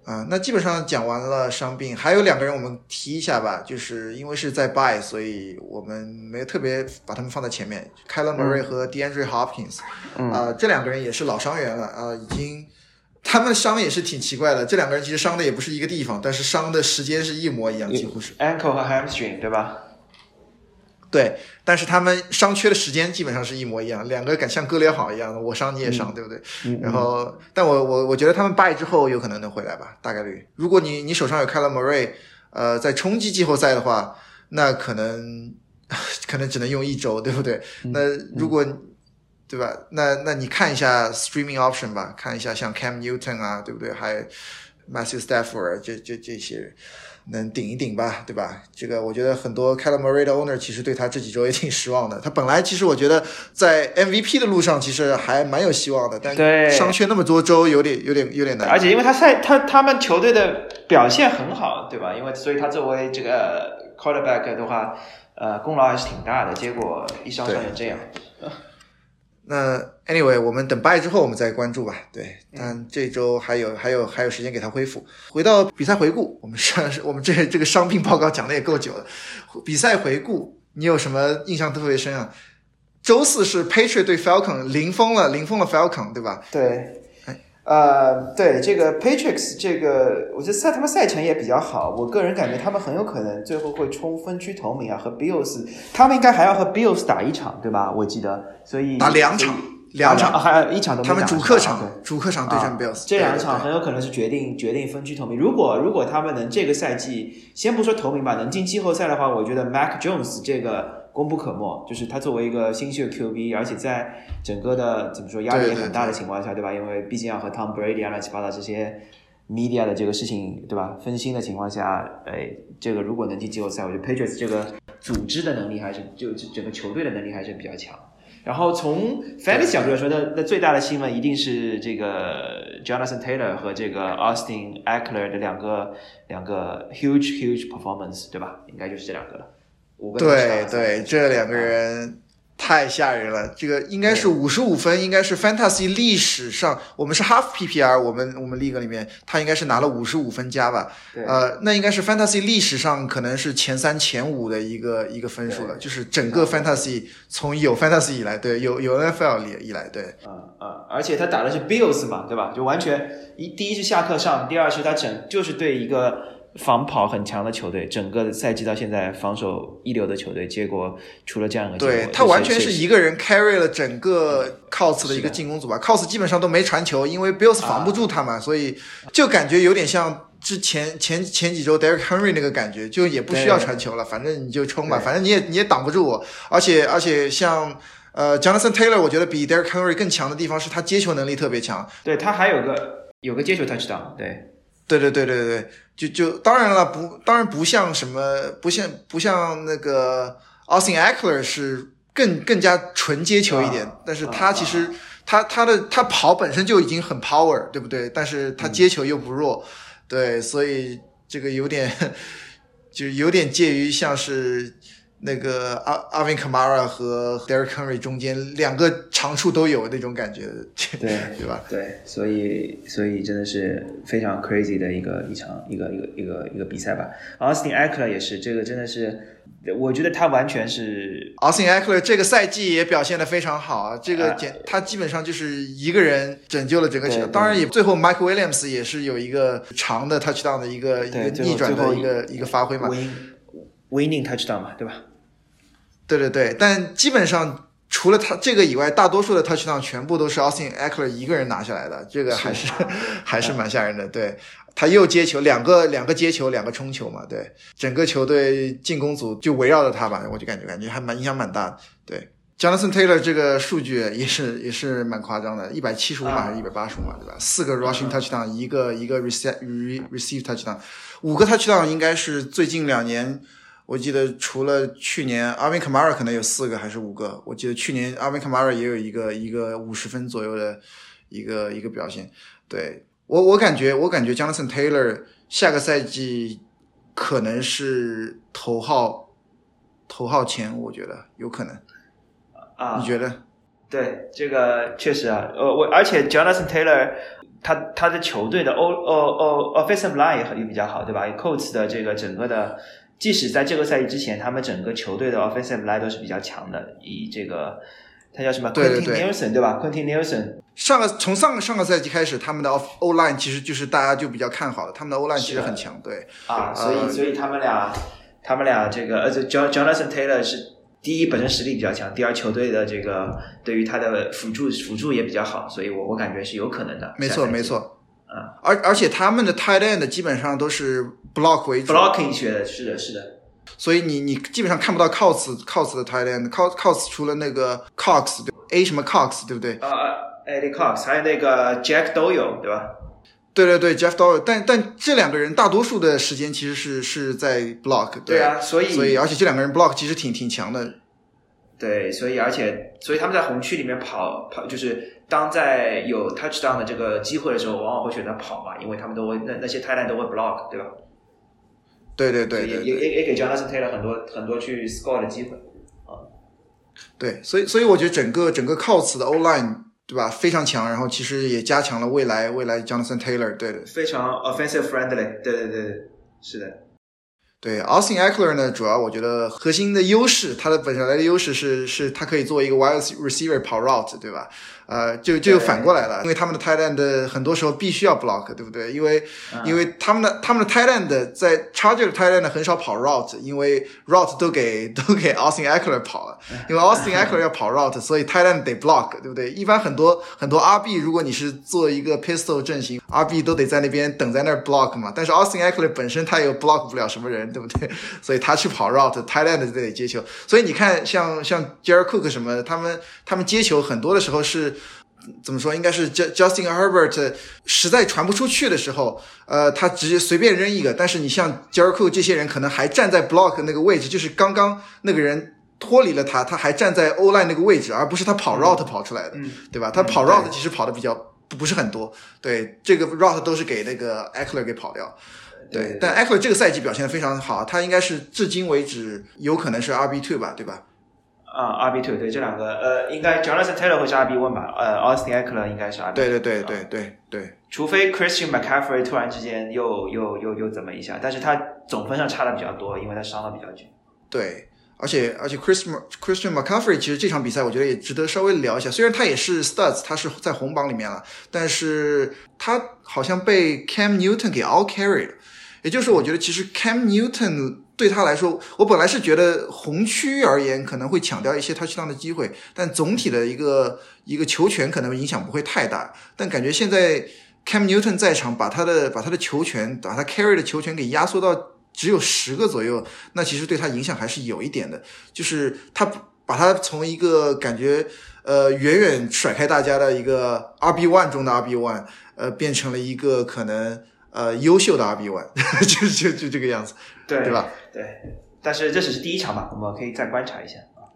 啊，那基本上讲完了伤病，还有两个人我们提一下吧，就是因为是在 buy，所以我们没有特别把他们放在前面。Kyler Murray 和 DeAndre Hopkins，啊，这两个人也是老伤员了啊，已经他们伤也是挺奇怪的，这两个人其实伤的也不是一个地方，但是伤的时间是一模一样，几乎是 ankle 和 hamstring 对吧？对，但是他们伤缺的时间基本上是一模一样，两个敢像割裂好一样的，我伤你也伤，对不对？然后，但我我我觉得他们败之后有可能能回来吧，大概率。如果你你手上有 k 了 l Murray，呃，在冲击季后赛的话，那可能 可能只能用一周，对不对？那如果对吧？那那你看一下 Streaming Option 吧，看一下像 Cam Newton 啊，对不对？还有 Matthew Stafford 这这这些人。能顶一顶吧，对吧？这个我觉得很多 c a l a m a r i 的 owner 其实对他这几周也挺失望的。他本来其实我觉得在 MVP 的路上其实还蛮有希望的，但伤缺那么多周，有点有点有点难。而且因为他赛他他们球队的表现很好，对吧？因为所以他作为这个 quarterback 的话，呃，功劳还是挺大的。结果一伤伤成这样。那 anyway，我们等八月之后我们再关注吧。对，但这周还有还有还有时间给他恢复。回到比赛回顾，我们上 我们这这个伤病报告讲的也够久了。比赛回顾，你有什么印象特别深啊？周四是 Patriot 对 Falcon，零封了，零封了 Falcon，对吧？对。呃，对这个 Patriots 这个，我觉得赛他们赛程也比较好。我个人感觉他们很有可能最后会冲分区头名啊，和 Bills，他们应该还要和 Bills 打一场，对吧？我记得，所以打两场，两场还有一场都没打。他们主客场，主客场对战 Bills，这两场很有可能是决定决定分区头名。如果如果他们能这个赛季，先不说头名吧，能进季后赛的话，我觉得 Mac Jones 这个。功不可没，就是他作为一个新秀 QB，而且在整个的怎么说压力也很大的情况下，对吧？因为毕竟要和 Tom Brady 啊乱七八糟这些 media 的这个事情，对吧？分心的情况下，哎，这个如果能进季后赛，我觉得 Patriots 这个组织的能力还是就整个球队的能力还是比较强。然后从 fantasy 角度来说，那那最大的新闻一定是这个 Jonathan Taylor 和这个 Austin Eckler 的两个两个 huge huge performance，对吧？应该就是这两个了。对对，这两个人。太吓人了！这个应该是五十五分，应该是 Fantasy 历史上，我们是 Half PPR，我们我们 League 里面，他应该是拿了五十五分加吧？呃，那应该是 Fantasy 历史上可能是前三前五的一个一个分数了，就是整个 Fantasy 从有 Fantasy 以来，对，有有 NFL 以以来，对，嗯嗯，而且他打的是 Bills 嘛，对吧？就完全一第一是下课上，第二是他整就是对一个。防跑很强的球队，整个赛季到现在防守一流的球队，结果出了这样的结果。对他完全是一个人 carry 了整个 cos 的一个进攻组吧，cos 基本上都没传球，因为 bills 防不住他嘛，所以就感觉有点像之前前前几周 Derek Henry 那个感觉，就也不需要传球了，反正你就冲吧，反正你也你也挡不住我。而且而且像呃 Jonathan Taylor，我觉得比 Derek Henry 更强的地方是他接球能力特别强。对他还有个有个接球 touchdown，对。对对对对对，就就当然了，不当然不像什么，不像不像那个 Austin Eckler 是更更加纯接球一点，但是他其实他他的他跑本身就已经很 power，对不对？但是他接球又不弱，对，所以这个有点 就有点介于像是。那个阿阿文卡马拉和 Derek Henry 中间两个长处都有那种感觉，对 对吧？对，所以所以真的是非常 crazy 的一个一场一个一个一个一个比赛吧。Austin Eckler 也是，这个真的是，我觉得他完全是 Austin Eckler 这个赛季也表现的非常好啊，这个简他基本上就是一个人拯救了整个球，当然也最后 Mike Williams 也是有一个长的 touchdown 的一个一个逆转的一个一个发挥嘛，winning touchdown 嘛，对吧？对对对，但基本上除了他这个以外，大多数的 touchdown 全部都是 Austin Eckler 一个人拿下来的，这个还是 还是蛮吓人的。对，他又接球，两个两个接球，两个冲球嘛，对，整个球队进攻组就围绕着他吧，我就感觉感觉还蛮影响蛮大的。对，Jonathan Taylor 这个数据也是也是蛮夸张的，一百七十五码还是一百八十五码，对吧？四个 rushing touchdown，一个一个 receive receive touchdown，五个 touchdown 应该是最近两年。我记得除了去年阿 v 卡马 Kamara 可能有四个还是五个，我记得去年阿 v 卡马 Kamara 也有一个一个五十分左右的一个一个表现。对我我感觉我感觉 Jonathan Taylor 下个赛季可能是头号头号前，我觉得有可能。啊，你觉得？对，这个确实啊，呃，我而且 Jonathan Taylor 他他的球队的 O O O offensive line 也也比较好，对吧？Coats 的这个整个的。即使在这个赛季之前，他们整个球队的 offensive line 都是比较强的。以这个，他叫什么？Quentin Nelson 对吧？Quentin Nelson 上个从上个上个赛季开始，他们的 O line 其实就是大家就比较看好的，他们的 O line 其实很强。对啊，所以所以他们俩他们俩这个呃，Jonathan Taylor 是第一本身实力比较强，第二球队的这个对于他的辅助辅助也比较好，所以我我感觉是有可能的。没错没错。啊，而而且他们的 tight end 基本上都是 block 为主，blocking 学的，是的，是的。所以你你基本上看不到 cos cos 的 tight end，cos cos 除了那个 cox 对 a 什么 cox 对不对？啊啊，Eddie Cox，还有那个 Jack Doyle 对吧？对对对，Jeff Doyle，但但这两个人大多数的时间其实是是在 block，对啊，所以所以而且这两个人 block 其实挺挺强的。对，所以而且所以他们在红区里面跑跑就是。当在有 touchdown 的这个机会的时候，往往会选择跑嘛，因为他们都会那那些 tight end 都会 block，对吧？对对对，也也也给 Jonathan Taylor 很多很多去 score 的机会啊。对，所以所以我觉得整个整个 Colts 的 O line 对吧非常强，然后其实也加强了未来未来 Jonathan Taylor 对的，非常 offensive friendly，对对对，是的。对，Austin Eckler 呢，主要我觉得核心的优势，他的本身来的优势是是他可以做一个 wide receiver 跑 route，对吧？呃，就就反过来了，因为他们的 tight end 很多时候必须要 block，对不对？因为因为他们的他们的 tight end 在 charger tight end 很少跑 route，因为 route 都给都给 Austin Eckler 跑了，因为 Austin Eckler 要跑 route，所以 tight end 得 block，对不对？一般很多很多 RB，如果你是做一个 pistol 阵型，RB 都得在那边等在那儿 block 嘛。但是 Austin Eckler 本身他也 block 不了什么人，对不对？所以他去跑 route，Thailand 就得接球。所以你看，像像 Jared Cook 什么，他们他们接球很多的时候是。怎么说？应该是 Justin Herbert 实在传不出去的时候，呃，他直接随便扔一个。但是你像 Jericho 这些人，可能还站在 block 那个位置，就是刚刚那个人脱离了他，他还站在 O line 那个位置，而不是他跑 route 跑出来的，嗯对吧？他跑嗯 route 其实跑的比较不不是很多，对，这个 route 都是给那个 Eckler 给跑掉。对，但 Eckler 这个赛季表现的非常好，他应该是至今为止有可能是 RB two 吧，对吧？啊，RB two 对这两个呃，应该 Jonathan Taylor 会是 RB one 吧？呃，Austin Eckler 应该是 RB，对对对对对对除非 Christian McCaffrey 突然之间又又又又怎么一下，但是他总分上差的比较多，因为他伤的比较久。对，而且而且 Christian Christian McCaffrey 其实这场比赛我觉得也值得稍微聊一下，虽然他也是 Studs，他是在红榜里面了，但是他好像被 Cam Newton 给 all carry 了，也就是我觉得其实 Cam Newton 对他来说，我本来是觉得红区而言可能会抢掉一些他去当的机会，但总体的一个一个球权可能影响不会太大，但感觉现在 Cam Newton 在场，把他的把他的球权，把他 carry 的球权给压缩到只有十个左右，那其实对他影响还是有一点的。就是他把他从一个感觉呃远远甩开大家的一个 RB one 中的 RB one，呃，变成了一个可能呃优秀的 RB one，就就就这个样子，对对吧？对，但是这只是第一场嘛，我们可以再观察一下啊。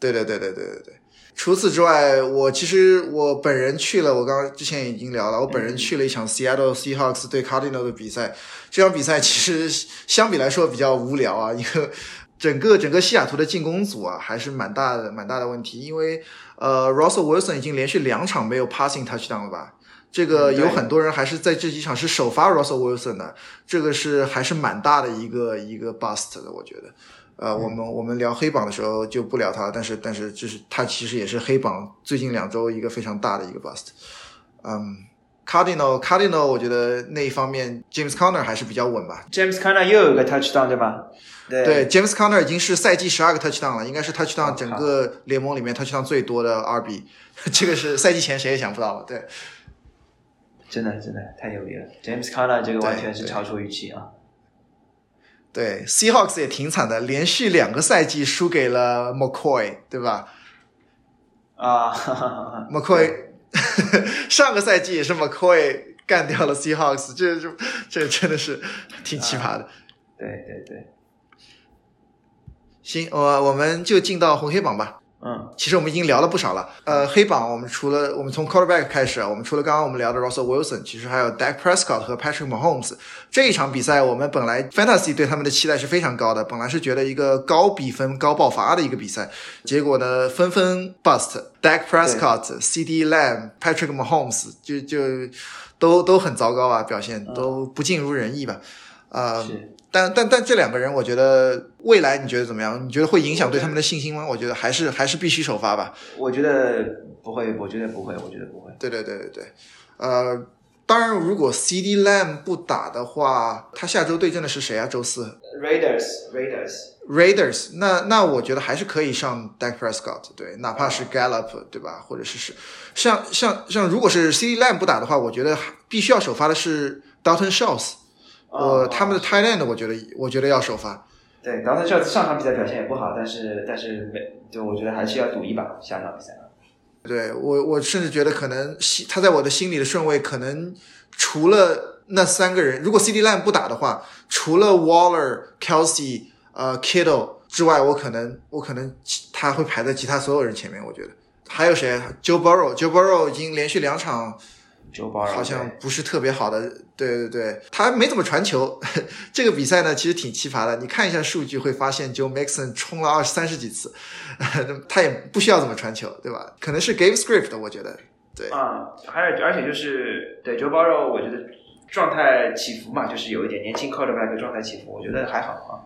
对对对对对对对。除此之外，我其实我本人去了，我刚刚之前已经聊了，我本人去了一场 Seattle Seahawks 对 Cardinal 的比赛。这场比赛其实相比来说比较无聊啊，因为整个整个西雅图的进攻组啊，还是蛮大的蛮大的问题，因为呃，Russell Wilson 已经连续两场没有 passing touchdown 了吧？这个有很多人还是在这几场是首发 Russell Wilson 的，这个是还是蛮大的一个一个 bust 的，我觉得。呃，我们我们聊黑榜的时候就不聊他，但是但是就是他其实也是黑榜最近两周一个非常大的一个 bust。嗯，Cardinal Cardinal，我觉得那一方面 James Conner 还是比较稳吧。James Conner 又有一个 touchdown 对吧？对对，James Conner 已经是赛季十二个 touchdown 了，应该是 touchdown 整个联盟里面 touchdown 最多的 RB，这个是赛季前谁也想不到的。对，真的真的太牛逼了，James Conner 这个完全是超出预期啊。对，Seahawks 也挺惨的，连续两个赛季输给了 McCoy，对吧啊，哈哈哈哈？McCoy 上个赛季也是 McCoy 干掉了 Seahawks，这这这真的是挺奇葩的。对对对，行，我我们就进到红黑榜吧。嗯，其实我们已经聊了不少了。呃，黑榜我们除了我们从 quarterback 开始啊，我们除了刚刚我们聊的 Russell Wilson，其实还有 Dak Prescott 和 Patrick Mahomes 这一场比赛，我们本来 fantasy 对他们的期待是非常高的，本来是觉得一个高比分、高爆发的一个比赛，结果呢纷纷 bust。Dak Prescott、CD Lamb、Patrick Mahomes 就就都都很糟糕啊，表现都不尽如人意吧。呃，是但但但这两个人，我觉得未来你觉得怎么样？你觉得会影响对他们的信心吗？我觉得还是还是必须首发吧。我觉得不会，我觉得不会，我觉得不会。对对对对对，呃，当然如果 CD Lamb 不打的话，他下周对阵的是谁啊？周四 Raiders Raiders Raiders，那那我觉得还是可以上 Dak Prescott，对，哪怕是 Gallup，对吧？或者是是像像像如果是 CD Lamb 不打的话，我觉得必须要首发的是 Dalton Schultz，我、哦他们的 Thailand 我觉得我觉得要首发。对 t o n Schultz 上场比赛表现也不好，但是但是没，就我觉得还是要赌一把下场比赛。对我，我甚至觉得可能心他在我的心里的顺位，可能除了那三个人，如果 CD Lamb 不打的话，除了 Waller、Kelsey、呃 Kittle 之外，我可能我可能他会排在其他所有人前面。我觉得还有谁？Joe Burrow，Joe Burrow 已经连续两场好像不是特别好的，对对对，他没怎么传球。这个比赛呢，其实挺奇葩的。你看一下数据，会发现 Joe Mixon 冲了二三十几次，他也不需要怎么传球，对吧？可能是 Game Script，我觉得。对，啊，还有而且就是对 Joe Burrow，我觉得状态起伏嘛，就是有一点年轻 quarterback 状态起伏，我觉得还好啊。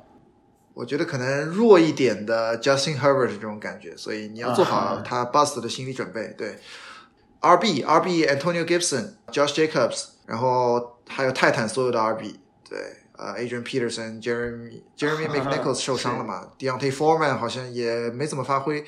我觉得可能弱一点的 Justin Herbert 这种感觉，所以你要做好啊他 bust 的心理准备。对，RB RB Antonio Gibson、Josh Jacobs，然后还有泰坦所有的 RB，对，呃，Adrian Peterson、Jeremy Jeremy McNichols 受伤了嘛，Deontay Foreman 好像也没怎么发挥。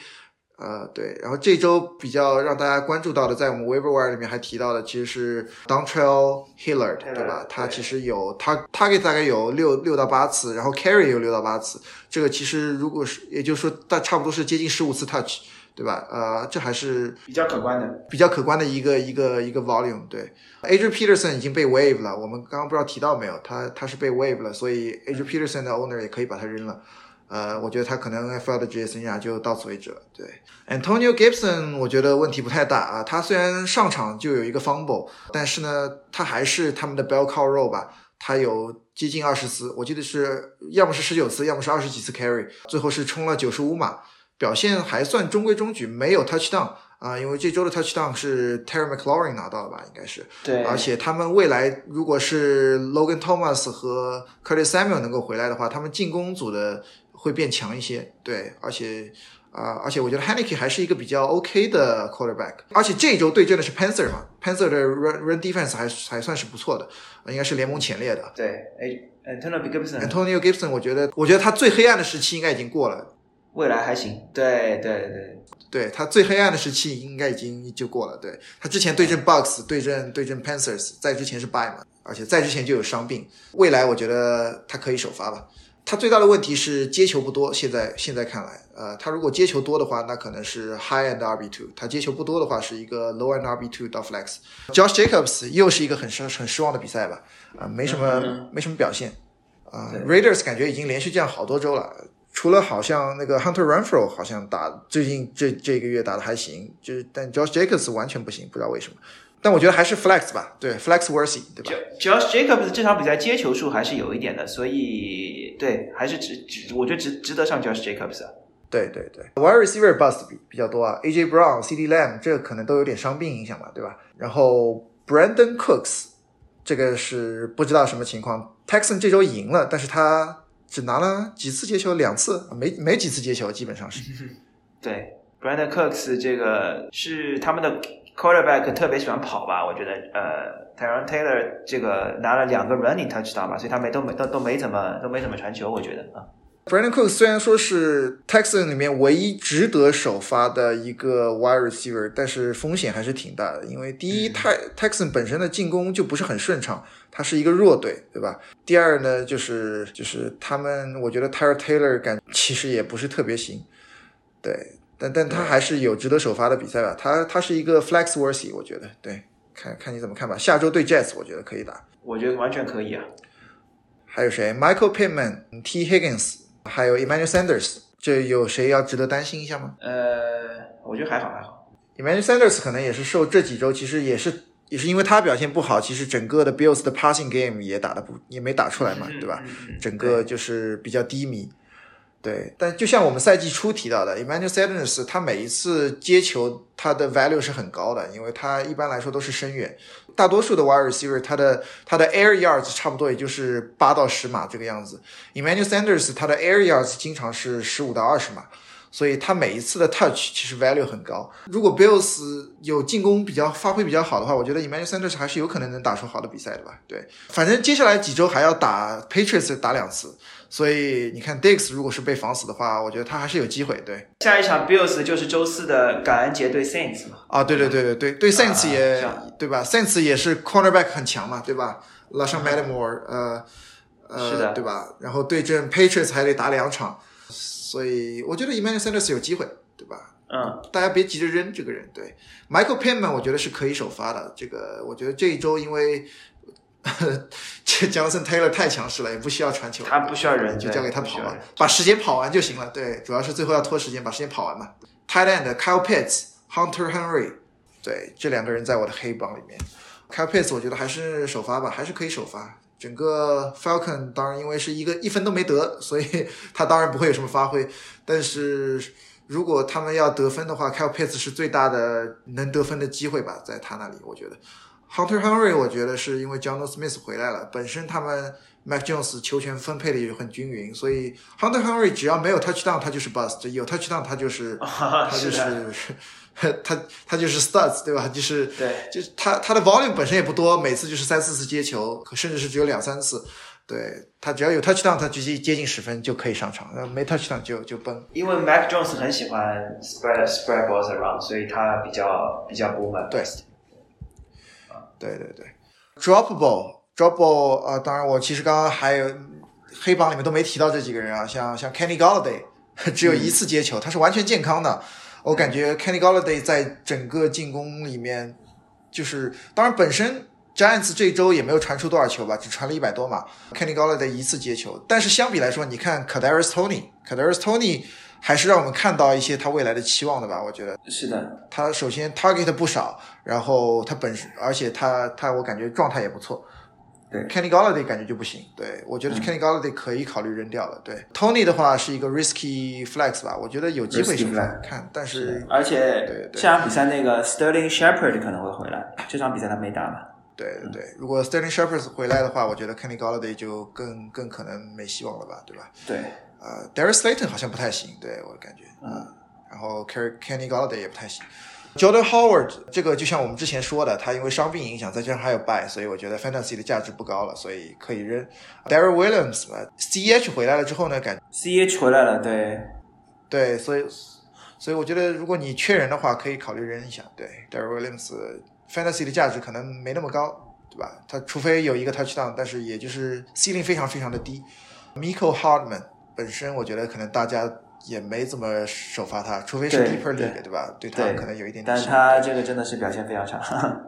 呃，对，然后这周比较让大家关注到的，在我们 Waiver Wire 里面还提到的，其实是 Dontrell Hillard，对吧他其实有他 target 大概有六六到八次，然后 carry 有六到八次，这个其实如果是，也就是说，大差不多是接近十五次 touch，对吧？呃，这还是比较可观的。比较可观的一个一个一个 volume。对，Adrian Peterson 已经被 waive 了，我们刚刚不知道提到没有，他他是被 waive 了，所以 Adrian Peterson 的 owner 也可以把他扔了。呃，我觉得他可能 NFL 的职业生涯就到此为止了。对，Antonio Gibson，我觉得问题不太大啊。他虽然上场就有一个 fumble，但是呢，他还是他们的 bell cow roll 吧。他有接近二十次，我记得是要么是十九次，要么是二十几次 carry，最后是冲了九十五码，表现还算中规中矩，没有 touchdown 啊。因为这周的 touchdown 是 Terry McLaurin 拿到的吧，应该是。对。而且他们未来如果是 Logan Thomas 和 Curtis Samuel 能够回来的话，他们进攻组的。会变强一些，对，而且啊，而且我觉得 Haneke 还是一个比较 OK 的 quarterback，而且这一周对阵的是 Panther 嘛，Panther 的 run run defense 还还算是不错的，应该是联盟前列的。对，哎，Antonio Gibson，Antonio Gibson，我觉得，我觉得他最黑暗的时期应该已经过了，未来还行。对对对，对他最黑暗的时期应该已经就过了。对他之前对阵 Bucks，对阵对阵 Panthers，在之前是 By 嘛，而且在之前就有伤病，未来我觉得他可以首发吧。他最大的问题是接球不多，现在现在看来，呃，他如果接球多的话，那可能是 high end RB two；他接球不多的话，是一个 low end RB two 到 flex。Josh Jacobs 又是一个很失很失望的比赛吧，啊，没什么没什么表现，啊，Raiders 感觉已经连续这样好多周了，除了好像那个 Hunter Renfro 好像打最近这这个月打的还行，就是但 Josh Jacobs 完全不行，不知道为什么。但我觉得还是 flex 吧，对 flex worthy，对吧？Josh Jacobs 这场比赛接球数还是有一点的，所以对，还是值值，我觉得值值得上 Josh Jacobs 啊。对对对，wide receiver bust 比比较多啊，AJ Brown、CD Lamb 这可能都有点伤病影响吧，对吧？然后 Brandon Cooks 这个是不知道什么情况，Texan 这周赢了，但是他只拿了几次接球，两次，没没几次接球，基本上是。对，Brandon Cooks 这个是他们的。Quarterback 特别喜欢跑吧？我觉得，呃 t y r o n Taylor 这个拿了两个 running touchdown 吧，所以他没都没都都没怎么都没怎么传球，我觉得啊。Brandon Cooks 虽然说是 Texan 里面唯一值得首发的一个 wide receiver，但是风险还是挺大的，因为第一，Tex Texan 本身的进攻就不是很顺畅，他是一个弱队，对吧？第二呢，就是就是他们，我觉得 Tyler Taylor 感其实也不是特别行，对。但但他还是有值得首发的比赛吧？他他是一个 flex worthy，我觉得对，看看你怎么看吧。下周对 Jets，我觉得可以打。我觉得完全可以啊。还有谁？Michael Pittman、T Higgins，还有 Emmanuel Sanders，这有谁要值得担心一下吗？呃，我觉得还好还好。Emmanuel Sanders 可能也是受这几周，其实也是也是因为他表现不好，其实整个的 Bills 的 passing game 也打的不也没打出来嘛，对吧？整个就是比较低迷。对，但就像我们赛季初提到的，Emmanuel Sanders，他每一次接球，他的 value 是很高的，因为他一般来说都是深远。大多数的 wide receiver，他的他的 air yards 差不多也就是八到十码这个样子。Emmanuel Sanders，他的 air yards 经常是十五到二十码。所以他每一次的 touch 其实 value 很高。如果 Bills 有进攻比较发挥比较好的话，我觉得 Emmanuel Sanders 还是有可能能打出好的比赛的吧。对，反正接下来几周还要打 Patriots 打两次，所以你看 Dix 如果是被防死的话，我觉得他还是有机会。对，下一场 Bills 就是周四的感恩节对 Saints 嘛。啊，对对对对对对，Saints 也对吧？Saints 也是 cornerback 很强嘛，对吧 l a s h a n Matamore，呃呃，是的，对吧？然后对阵 Patriots 还得打两场。所以我觉得 Emmanuel Sanders 有机会，对吧？嗯，大家别急着扔这个人。对，Michael Penman 我觉得是可以首发的。这个我觉得这一周因为 这 Jonathan Taylor 太强势了，也不需要传球，他不需要人，就交给他跑了，把时间跑完就行了。对，主要是最后要拖时间，把时间跑完嘛。Tight end Kyle Pitts、Hunter Henry，对，这两个人在我的黑榜里面。Kyle Pitts 我觉得还是首发吧，还是可以首发。整个 Falcon 当然因为是一个一分都没得，所以他当然不会有什么发挥。但是如果他们要得分的话，Kyle Pitts 是最大的能得分的机会吧，在他那里，我觉得。Hunter Henry 我觉得是因为 John Smith 回来了，本身他们 Mac Jones 球权分配的也很均匀，所以 Hunter Henry 只要没有 Touchdown 他就是 Bust，有 Touchdown 他就是他就是。他他就是 studs 对吧？就是对，就是他他的 volume 本身也不多，每次就是三四次接球，甚至是只有两三次。对他只要有 touchdown，他直接接近十分就可以上场；没 touchdown 就就崩。因为 Mac Jones 很喜欢 spread spread balls around，所以他比较比较不满。对，对对对，drop ball drop ball 啊，当然我其实刚刚还有黑榜里面都没提到这几个人啊，像像 Kenny Galladay 只有一次接球，他是完全健康的。我感觉 Kenny Galladay 在整个进攻里面，就是当然本身 Giants 这周也没有传出多少球吧，只传了一百多码。Kenny Galladay 一次接球，但是相比来说，你看 Kadarius Tony，Kadarius Tony 还是让我们看到一些他未来的期望的吧？我觉得是的，他首先 target 不少，然后他本身，而且他他我感觉状态也不错。对，Kenny Galladay 感觉就不行。对我觉得 Kenny Galladay 可以考虑扔掉了。对，Tony 的话是一个 risky flex 吧，我觉得有机会上 flex 看，但是而且对对下场比赛那个 Sterling Shepard 可能会回来，这场比赛他没打嘛？对对对，如果 Sterling Shepard 回来的话，我觉得 Kenny Galladay 就更更可能没希望了吧，对吧？对，呃，Darius Slayton 好像不太行，对我感觉，嗯，然后 Kenny Kenny Golladay 也不太行。Jordan Howard 这个就像我们之前说的，他因为伤病影响，再加上还有 bye，所以我觉得 fantasy 的价值不高了，所以可以扔。Darryl Williams 嘛，CH 回来了之后呢，感 CH 回来了，对，对，所以所以我觉得如果你缺人的话，可以考虑扔一下。对，Darryl Williams fantasy 的价值可能没那么高，对吧？他除非有一个 touchdown，但是也就是 ceiling 非常非常的低。Miko Hardman 本身我觉得可能大家也没怎么首发他，除非是对 deeper 对 league，对吧？对他对可能有一点点但是他这个真的是表现非常差。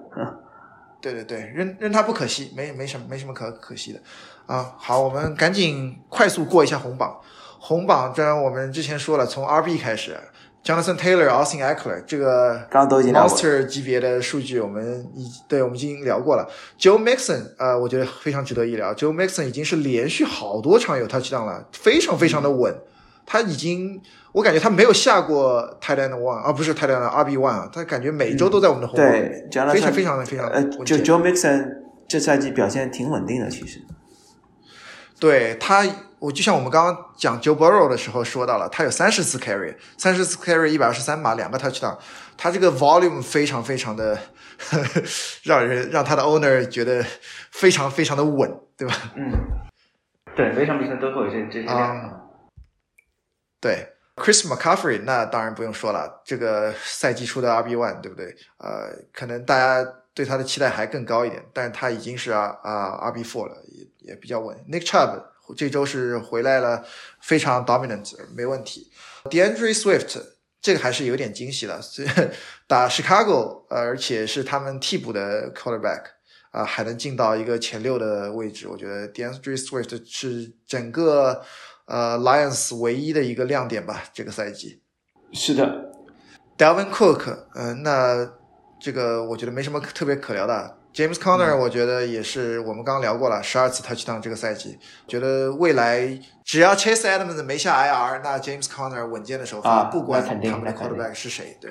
对 对对，扔扔他不可惜，没没什么没什么可可惜的啊。好，我们赶紧快速过一下红榜。红榜这我们之前说了，从 RB 开始，Jonathan Taylor、Austin Eckler 这个 monster 级别的数据，我们已对我们已经聊过了。Joe Mixon 呃，我觉得非常值得一聊。Joe Mixon 已经是连续好多场有 touchdown 了，非常非常的稳。他已经，我感觉他没有下过 tight end one 啊，不是 tight end RB one 啊，他感觉每周都在我们的红榜里面，对，Jonathan- 非常非常的非常呃，就 Joe Mixon 这赛季表现挺稳定的，其实。对他，我就像我们刚刚讲 Joe Burrow 的时候说到了，他有三十次 carry，三十次 carry 一百二十三码，两个 touchdown，他这个 volume 非常非常的 让人让他的 owner 觉得非常非常的稳，对吧？嗯，对，每场比赛都会有这这些量。对，Chris McCaffrey 那当然不用说了，这个赛季初的 RB one，对不对？呃，可能大家对他的期待还更高一点，但是他已经是啊啊 RB four 了，也也比较稳。Nick Chubb 这周是回来了，非常 dominant，没问题。DeAndre Swift 这个还是有点惊喜的，打 Chicago，呃，而且是他们替补的 quarterback 啊、还能进到一个前六的位置，我觉得 DeAndre Swift 是整个。呃，Lions 唯一的一个亮点吧，这个赛季。是的，Dalvin Cook，呃，那这个我觉得没什么特别可聊的。James Conner，、我觉得也是我们刚刚聊过了，十二次 touchdown 这个赛季，觉得未来只要 Chase Edmonds 没下 IR，那 James Conner 稳健的首发，啊不管他们的 quarterback 是谁，对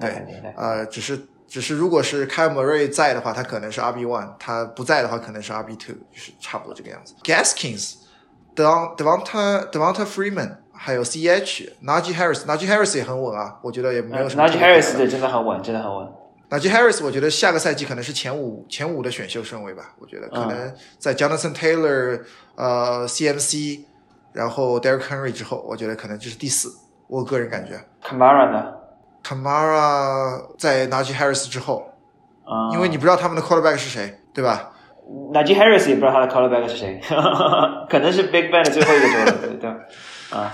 对呃，只是只是如果是 Kyle Murray 在的话，他可能是 RB one，他不在的话可能是 RB two，就是差不多这个样子。Gaskins。Devon Devonta Devonta Freeman，还有 CH Najee Harris，Najee Harris 也很稳啊，我觉得也没有什么。Najee Harris 对真的很稳，真的很稳。Najee Harris，我觉得下个赛季可能是前五前五的选秀顺位吧，我觉得可能在 Jonathan Taylor、呃 CMC，然后 Derrick Henry 之后，我觉得可能就是第四，我个人感觉。Kamara 呢 Kamara 在 Najee Harris 之后，啊、因为你不知道他们的 quarterback 是谁，对吧？Najee Harris 也不知道他的 quarterback 是谁，可能是 Big Ben 的最后一个球了，对对啊。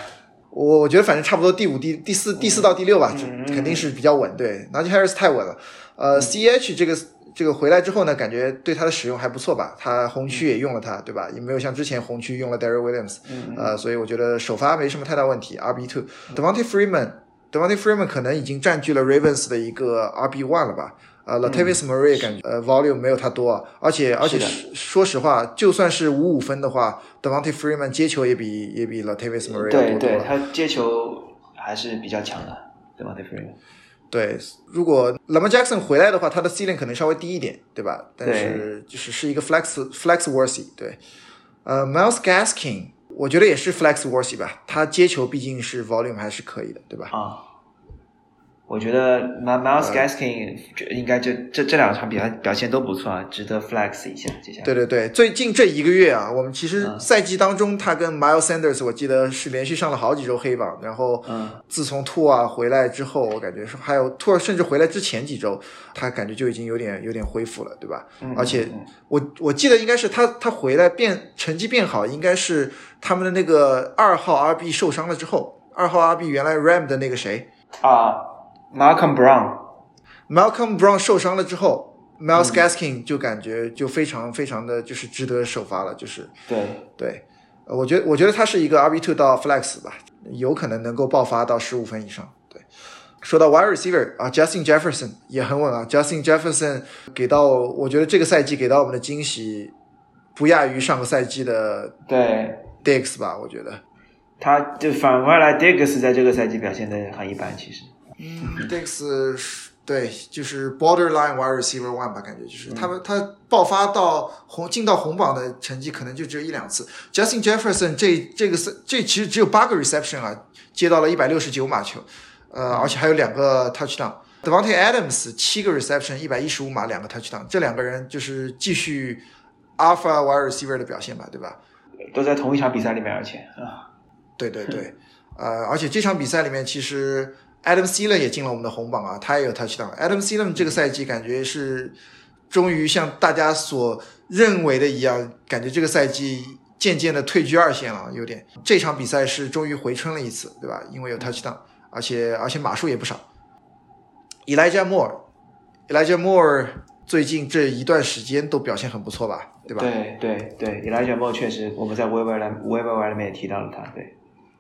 我我觉得反正差不多第五、第第四、第四到第六吧，嗯肯定是比较稳。对，Najee Harris 太稳了。呃，CH 这个这个回来之后呢，感觉对他的使用还不错吧？他红区也用了他，对吧？也没有像之前红区用了 Darryl Williams，呃，所以我觉得首发没什么太大问题。RB two Devontae Freeman，Devontae Freeman 可能已经占据了 Ravens 的一个 RB one 了吧？呃，Latavius Murray 感觉呃 volume 没有他多，啊，而且而且说实话，就算是五五分的话，Devontae Freeman 接球也比也比 Latavius Murray 要对对，多多了。他接球还是比较强的，，Devonte Freeman。对，如果 Lamar Jackson 回来的话，他的 ceiling 可能稍微低一点，对吧？但是就是是一个 flex flex worthy，对。呃，Miles Gaskin，我觉得也是 flex worthy 吧，他接球毕竟是 volume 还是可以的，对吧？啊，我觉得 Miles Gaskin 应该这这这两场比赛表现都不错啊，值得 flex 一下。接下来对对对，最近这一个月啊，我们其实嗯赛季当中，他跟 Miles Sanders，我记得是连续上了好几周黑榜。然后，嗯，自从兔啊回来之后，我感觉是还有兔儿甚至回来之前几周，他感觉就已经有点有点恢复了，对吧？嗯而且嗯我我记得应该是他他回来变成绩变好，应该是他们的那个二号 RB 受伤了之后，二号 RB 原来 Ram 的那个谁啊，Malcolm Brown，Malcolm Brown 受伤了之后，Miles Gaskin 就感觉就非常非常的就是值得首发了，就是。对。对，呃我觉得我觉得他是一个 RB two 到 Flex 吧，有可能能够爆发到十五分以上。对，说到 Wide Receiver 啊，Justin Jefferson 也很稳啊，Justin Jefferson 给到我觉得这个赛季给到我们的惊喜不亚于上个赛季的对，Diggs 吧，我觉得。他就反过来，Diggs 在这个赛季表现的很一般，其实。嗯，Dix 是对，就是 borderline wide receiver one 吧，感觉就是他们他爆发到红进到红榜的成绩可能就只有一两次。Justin Jefferson 这这个是这其实只有八个 reception 啊，接到了一百六十九码球，呃，而且还有两个 touchdown。Devontae Adams 七个 reception 一百一十五码两个 touchdown，这两个人就是继续 alpha wide receiver 的表现吧，对吧？都在同一场比赛里面，而且啊，对对对，呃，而且这场比赛里面，其实 Adam Thielen 也进了我们的红榜啊，他也有 touchdown。Adam Thielen 这个赛季感觉是终于像大家所认为的一样，感觉这个赛季渐渐的退居二线了，有点。这场比赛是终于回春了一次，对吧？因为有 touchdown，而且而且码数也不少。Elijah Moore，Elijah Moore 最近这一段时间都表现很不错吧，对吧？对对对，Elijah Moore 确实，我们在 Waiver 来 Waiver 里面也提到了他，对。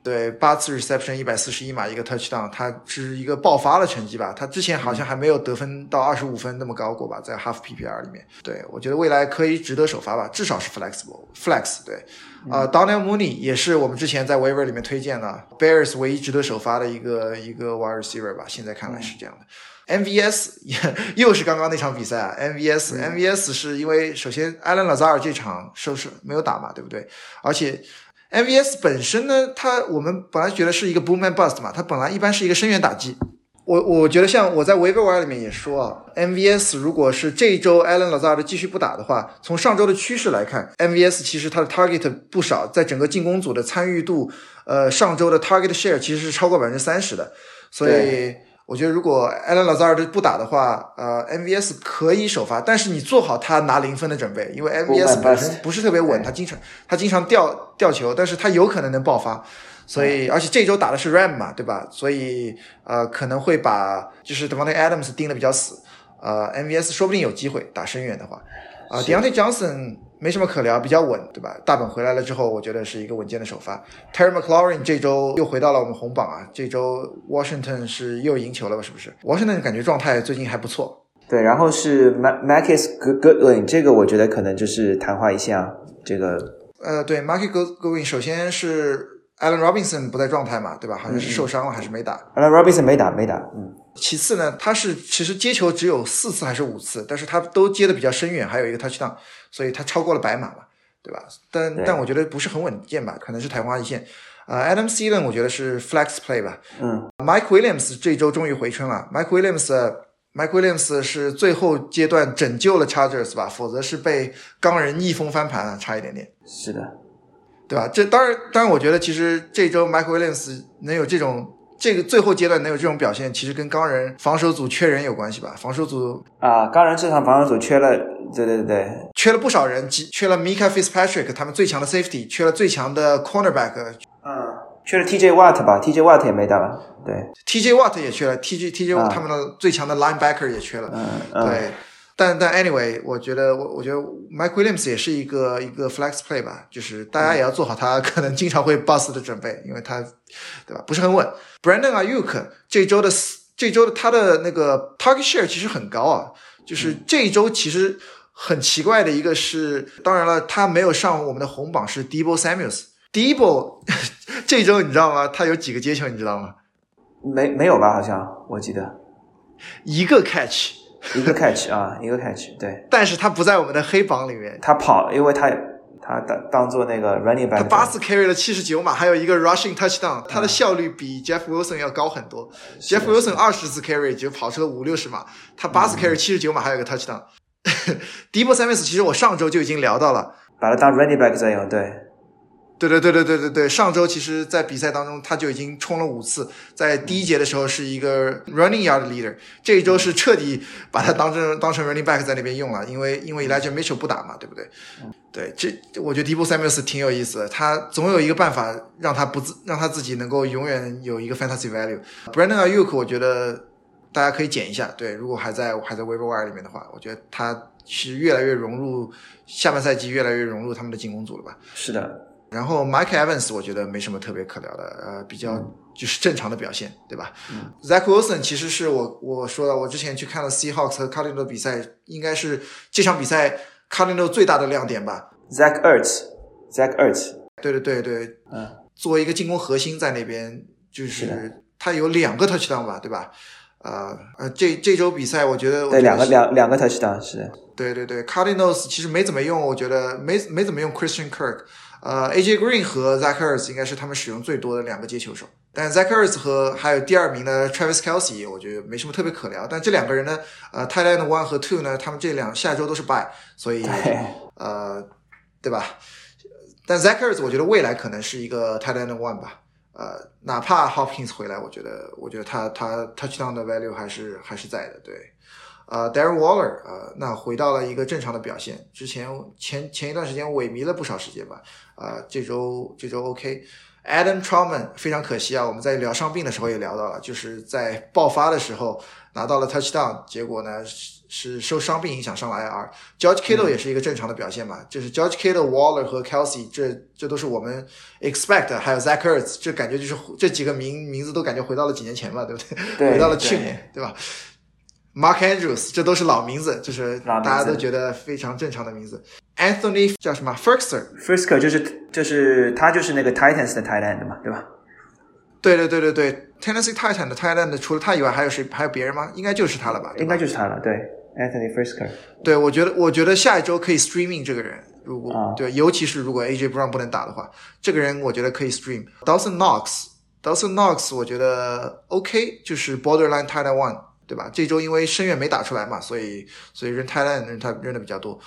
对，八次 reception 一百四十一码一个 touchdown，他是一个爆发的成绩吧？他之前好像还没有得分到二十五分那么高过吧，在 half PPR 里面。对我觉得未来可以值得首发吧，至少是 flexible flex。对，呃、d o n n e l Mooney 也是我们之前在 waiver 里面推荐的 Bears 唯一值得首发的一个一个 wide receiver 吧，现在看来是这样的。MVS 也 又是刚刚那场比赛啊，MVS、MVS 是因为首先 Alan Lazar 这场受伤没有打嘛，对不对？而且 MVS 本身呢，它我们本来觉得是一个 boom and bust 嘛，它本来一般是一个深远打击。我我觉得像我在 waiver wire 里面也说啊，MVS 如果是这一周 Alan Lazard 继续不打的话，从上周的趋势来看，MVS 其实它的 target 不少，在整个进攻组的参与度，呃，上周的 target share 其实是超过百分之三十的，所以我觉得如果 Alan Lazard 不打的话，呃，MVS 可以首发，但是你做好他拿零分的准备，因为 MVS 本身不是特别稳，他经常他经常掉掉球，但是他有可能能爆发。所以，而且这周打的是 Ram 嘛，对吧？所以，呃，可能会把就是 Devontae Adams 盯的比较死，呃，MVS 说不定有机会打深远的话，啊、d e o n t a y Johnson 没什么可聊，比较稳，对吧？大本回来了之后，我觉得是一个稳健的首发。Terry McLaurin 这周又回到了我们红榜啊，这周 Washington 是又赢球了吧？是不是？Washington 感觉状态最近还不错，对，然后是 Ma- Marcus Goodwin，这个我觉得可能就是昙花一现啊，这个呃，对，Marky Goodwin 首先是 Allen Robinson 不在状态嘛，对吧？好像是受伤了还是没打。Allen Robinson 没打没打，嗯，其次呢，他是其实接球只有四次还是五次，但是他都接的比较深远，还有一个 touchdown，所以他超过了白马嘛，对吧？但但我觉得不是很稳健吧，可能是昙花一现。呃，Adam Thielen 我觉得是 flex play 吧。嗯，Mike Williams 这周终于回春了。Mike Williams 呃 Mike Williams 是最后阶段拯救了 Chargers 吧，否则是被钢人逆风翻盘了，差一点点。是的，对吧？这当然，当然，我觉得其实这周 Michael Williams 能有这种这个最后阶段能有这种表现，其实跟钢人防守组缺人有关系吧？防守组啊，钢人这场防守组缺了，对对对，缺了不少人，缺了 Mika Fitzpatrick 他们最强的 safety，缺了最强的 cornerback，嗯，缺了 TJ Watt 吧，TJ Watt 也没打了，对，TJ Watt 也缺了，TJ TJ、啊他们的最强的 linebacker 也缺了，嗯嗯，对。但但 anyway，我觉得我我觉得 Mike Williams 也是一个一个 flex play 吧，就是大家也要做好他 可能经常会 bust 的准备，因为他对吧不是很稳。Brandon Ayuk 这周的这周的他的那个 target share 其实很高啊，就是这一周其实很奇怪的一个是，当然了，他没有上我们的红榜是 Debo Samuels。Debo 这周你知道吗？他有几个接球你知道吗？没没有吧？好像我记得一个 catch，一个 catch 啊，一个 catch，对但是他不在我们的黑榜里面。他跑，因为他他当当做那个 running back，他八次 carry 了七十九码，还有一个 rushing touchdown，他的效率比 Jeff Wilson 要高很多。Jeff Wilson 二十次 carry 就跑出了五六十码，他八次 carry 七十九码，还有一个 touchdown。Debo Samuels 其实我上周就已经聊到了，把他当 running back 在用，对，对对对对对对对，上周其实，在比赛当中他就已经冲了五次，在第一节的时候是一个 running yard leader，这一周是彻底把他当成当成 running back 在那边用了，因为因为 Elijah Mitchell 不打嘛，对不对？对，这我觉得 Debo Samuels 挺有意思的，他总有一个办法让他不自让他自己能够永远有一个 fantasy value。Brandon Ayuk 我觉得大家可以捡一下。对，如果还在还在 waiver wire 里面的话，我觉得他是越来越融入下半赛季，越来越融入他们的进攻组了吧。是的，然后 Mike Evans 我觉得没什么特别可聊的，呃，比较就是正常的表现，对吧、Zach Wilson 其实是我我说了，我之前去看了 Seahawks 和 Cardinals 的比赛，应该是这场比赛 Cardinals 最大的亮点吧。Zach Ertz，Zach Ertz，对对对对，嗯，作为一个进攻核心在那边，就是他有两个 touchdown 吧，对吧？呃呃，这这周比赛我觉得我对，两个两两个 touchdown 是，对对对，Cardinals 其实没怎么用，我觉得没没怎么用 Christian Kirk，呃，AJ Green 和 Zach Ertz 应该是他们使用最多的两个接球手。但 Zach Ertz 和还有第二名的 Travis Kelsey，我觉得没什么特别可聊。但这两个人呢，呃，Tight End One 和 Two 呢，他们这两下周都是 bye，所以，呃，对吧？但 Zach Ertz 我觉得未来可能是一个 Tight End One 吧。呃，哪怕 Hopkins 回来，我觉得，我觉得他他 touchdown 的 value 还是还是在的，对。呃，Darren Waller，呃，那回到了一个正常的表现。之前前前一段时间萎靡了不少时间吧，呃，这周这周 OK。Adam Troutman 非常可惜啊，我们在聊伤病的时候也聊到了，就是在爆发的时候拿到了 touchdown，结果呢是是受伤病影响上了 IR。George Kittle 也是一个正常的表现嘛，就是 George Kittle、Waller 和 Kelsey，这这都是我们 expect，还有 Zach Ertz，这感觉就是这几个名名字都感觉回到了几年前嘛，对不对？对回到了去对年，对吧？Mark Andrews，这都是老名字，就是大家都觉得非常正常的名字。Anthony 叫什么 Ferguson，Frisker 就是就是他就是那个 Titans 的 tight end 嘛，对吧？对对对对对，Tennessee Titan 的 Tight End 除了他以外还有谁？还有别人吗？应该就是他了吧？吧应该就是他了，对，Anthony Frisker。对，我觉得我觉得下一周可以 streaming 这个人，如果、啊对，尤其是如果 AJ Brown 不能打的话，这个人我觉得可以 stream。Dawson Knox，Dawson Knox 我觉得 OK，就是 borderline tight end one，对吧？这周因为深远没打出来嘛，所以所以扔 Thailand，扔他扔的比较多。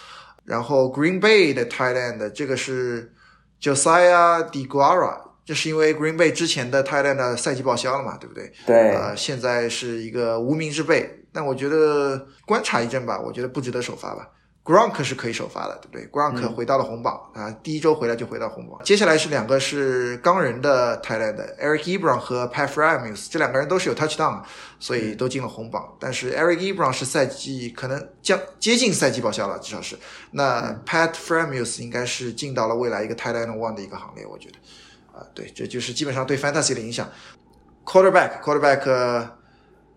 然后 Green Bay 的 Thailand 这个是 Josiah DeGuara，这是因为 Green Bay 之前的 Thailand 的赛季报销了嘛，对不对？对，呃，现在是一个无名之辈，但我觉得观察一阵吧，我觉得不值得首发吧。Gronk 是可以首发的，对不对？Gronk 回到了红榜、啊，第一周回来就回到红榜。接下来是两个是钢人的 a n d Eric Ebron 和 Pat Frymus，这两个人都是有 touchdown，所以都进了红榜。但是 Eric Ebron 是赛季可能将接近赛季报销了，至少是。那 Pat Frymus 应该是进到了未来一个 a n d One 的一个行列，我觉得。啊，对，这就是基本上对 Fantasy 的影响。Quarterback Quarterback、呃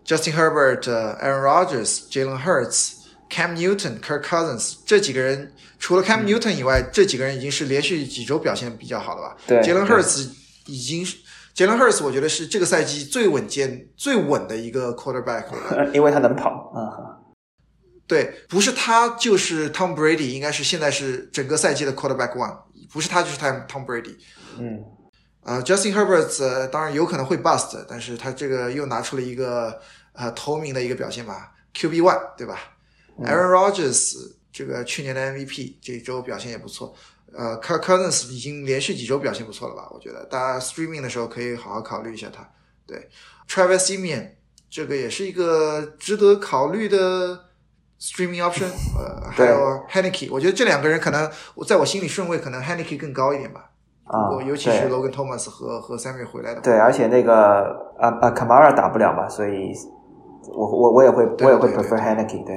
Justin Herbert、呃 Aaron Rodgers、Jalen Hurts、Cam Newton、Kirk Cousins 这几个人，除了 Cam Newton 以外，这几个人已经是连续几周表现比较好的吧？对，Jalen 对 Hurts 已经是 Jalen Hurts，我觉得是这个赛季最稳健、最稳的一个 quarterback 了。因为他能跑，嗯，对，不是他就是 Tom Brady，应该是现在是整个赛季的 quarterback one，不是他就是 Tom Tom Brady。嗯，啊、j u s t i n Herbert、呃、当然有可能会 bust，但是他这个又拿出了一个呃头名的一个表现吧，QB one 对吧、a a r o n Rodgers 这个去年的 MVP 这一周表现也不错，呃，Kirk Cousins 已经连续几周表现不错了吧？我觉得。大家 streaming 的时候可以好好考虑一下他。对，Travis Simeon 这个也是一个值得考虑的 streaming option，呃，还有 Henneke，我觉得这两个人可能我在我心里顺位可能 Henneke 更高一点吧。啊尤其是 Logan Thomas 和和 Samuel 回来的，对，而且那个啊啊 Kamara 打不了嘛，所以我我我也会我也会对对 prefer Henneke，对，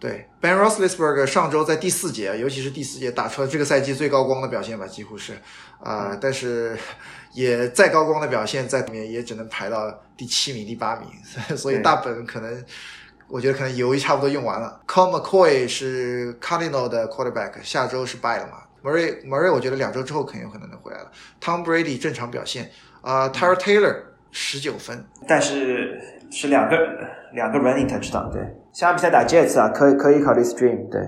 对 Ben Roethlisberger 上周在第四节，尤其是第四节打出了这个赛季最高光的表现吧，几乎是啊、但是也再高光的表现在里面也只能排到第七名、第八名，所以 大本可能。我觉得可能油差不多用完了。Colt McCoy 是 Cardinal 的 quarterback，下周是 bye 了嘛？Murray Murray 我觉得两周之后肯定有可能能回来了。Tom Brady 正常表现，啊、t y r Taylor 十九分，但是是两个两个 running touchdown，对，下场比赛打 Jets 啊，可以可以考虑 stream，对，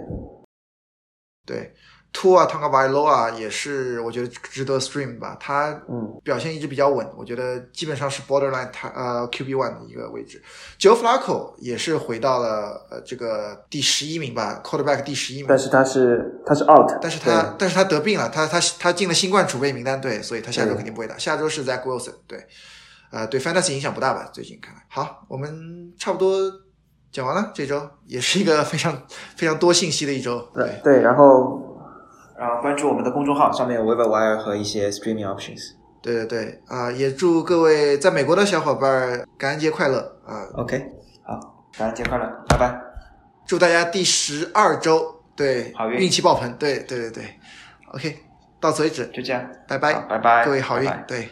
对，Two 啊 Tagovailoa 也是我觉得值得 stream 吧，他嗯。表现一直比较稳，我觉得基本上是 borderline 他呃 QB one 的一个位置。Joe Flacco 也是回到了呃这个第十一名吧，quarterback 第十一名。但，是他是他是 out，但是他但是他得病了，他他他进了新冠储备名单，对，所以他下周肯定不会打，下周是 Zach Wilson，对，呃对 fantasy 影响不大吧，最近看来。好，我们差不多讲完了，这周也是一个非常非常多信息的一周，对。对，然后然后关注我们的公众号，上面有 waiver wire 和一些 streaming options。对对对，啊、也祝各位在美国的小伙伴儿感恩节快乐。啊、OK，好，感恩节快乐，拜拜。祝大家第十二周对好运。运气爆棚，对对对对，OK，到此为止，就这样，拜拜，拜拜，各位好运拜拜，对。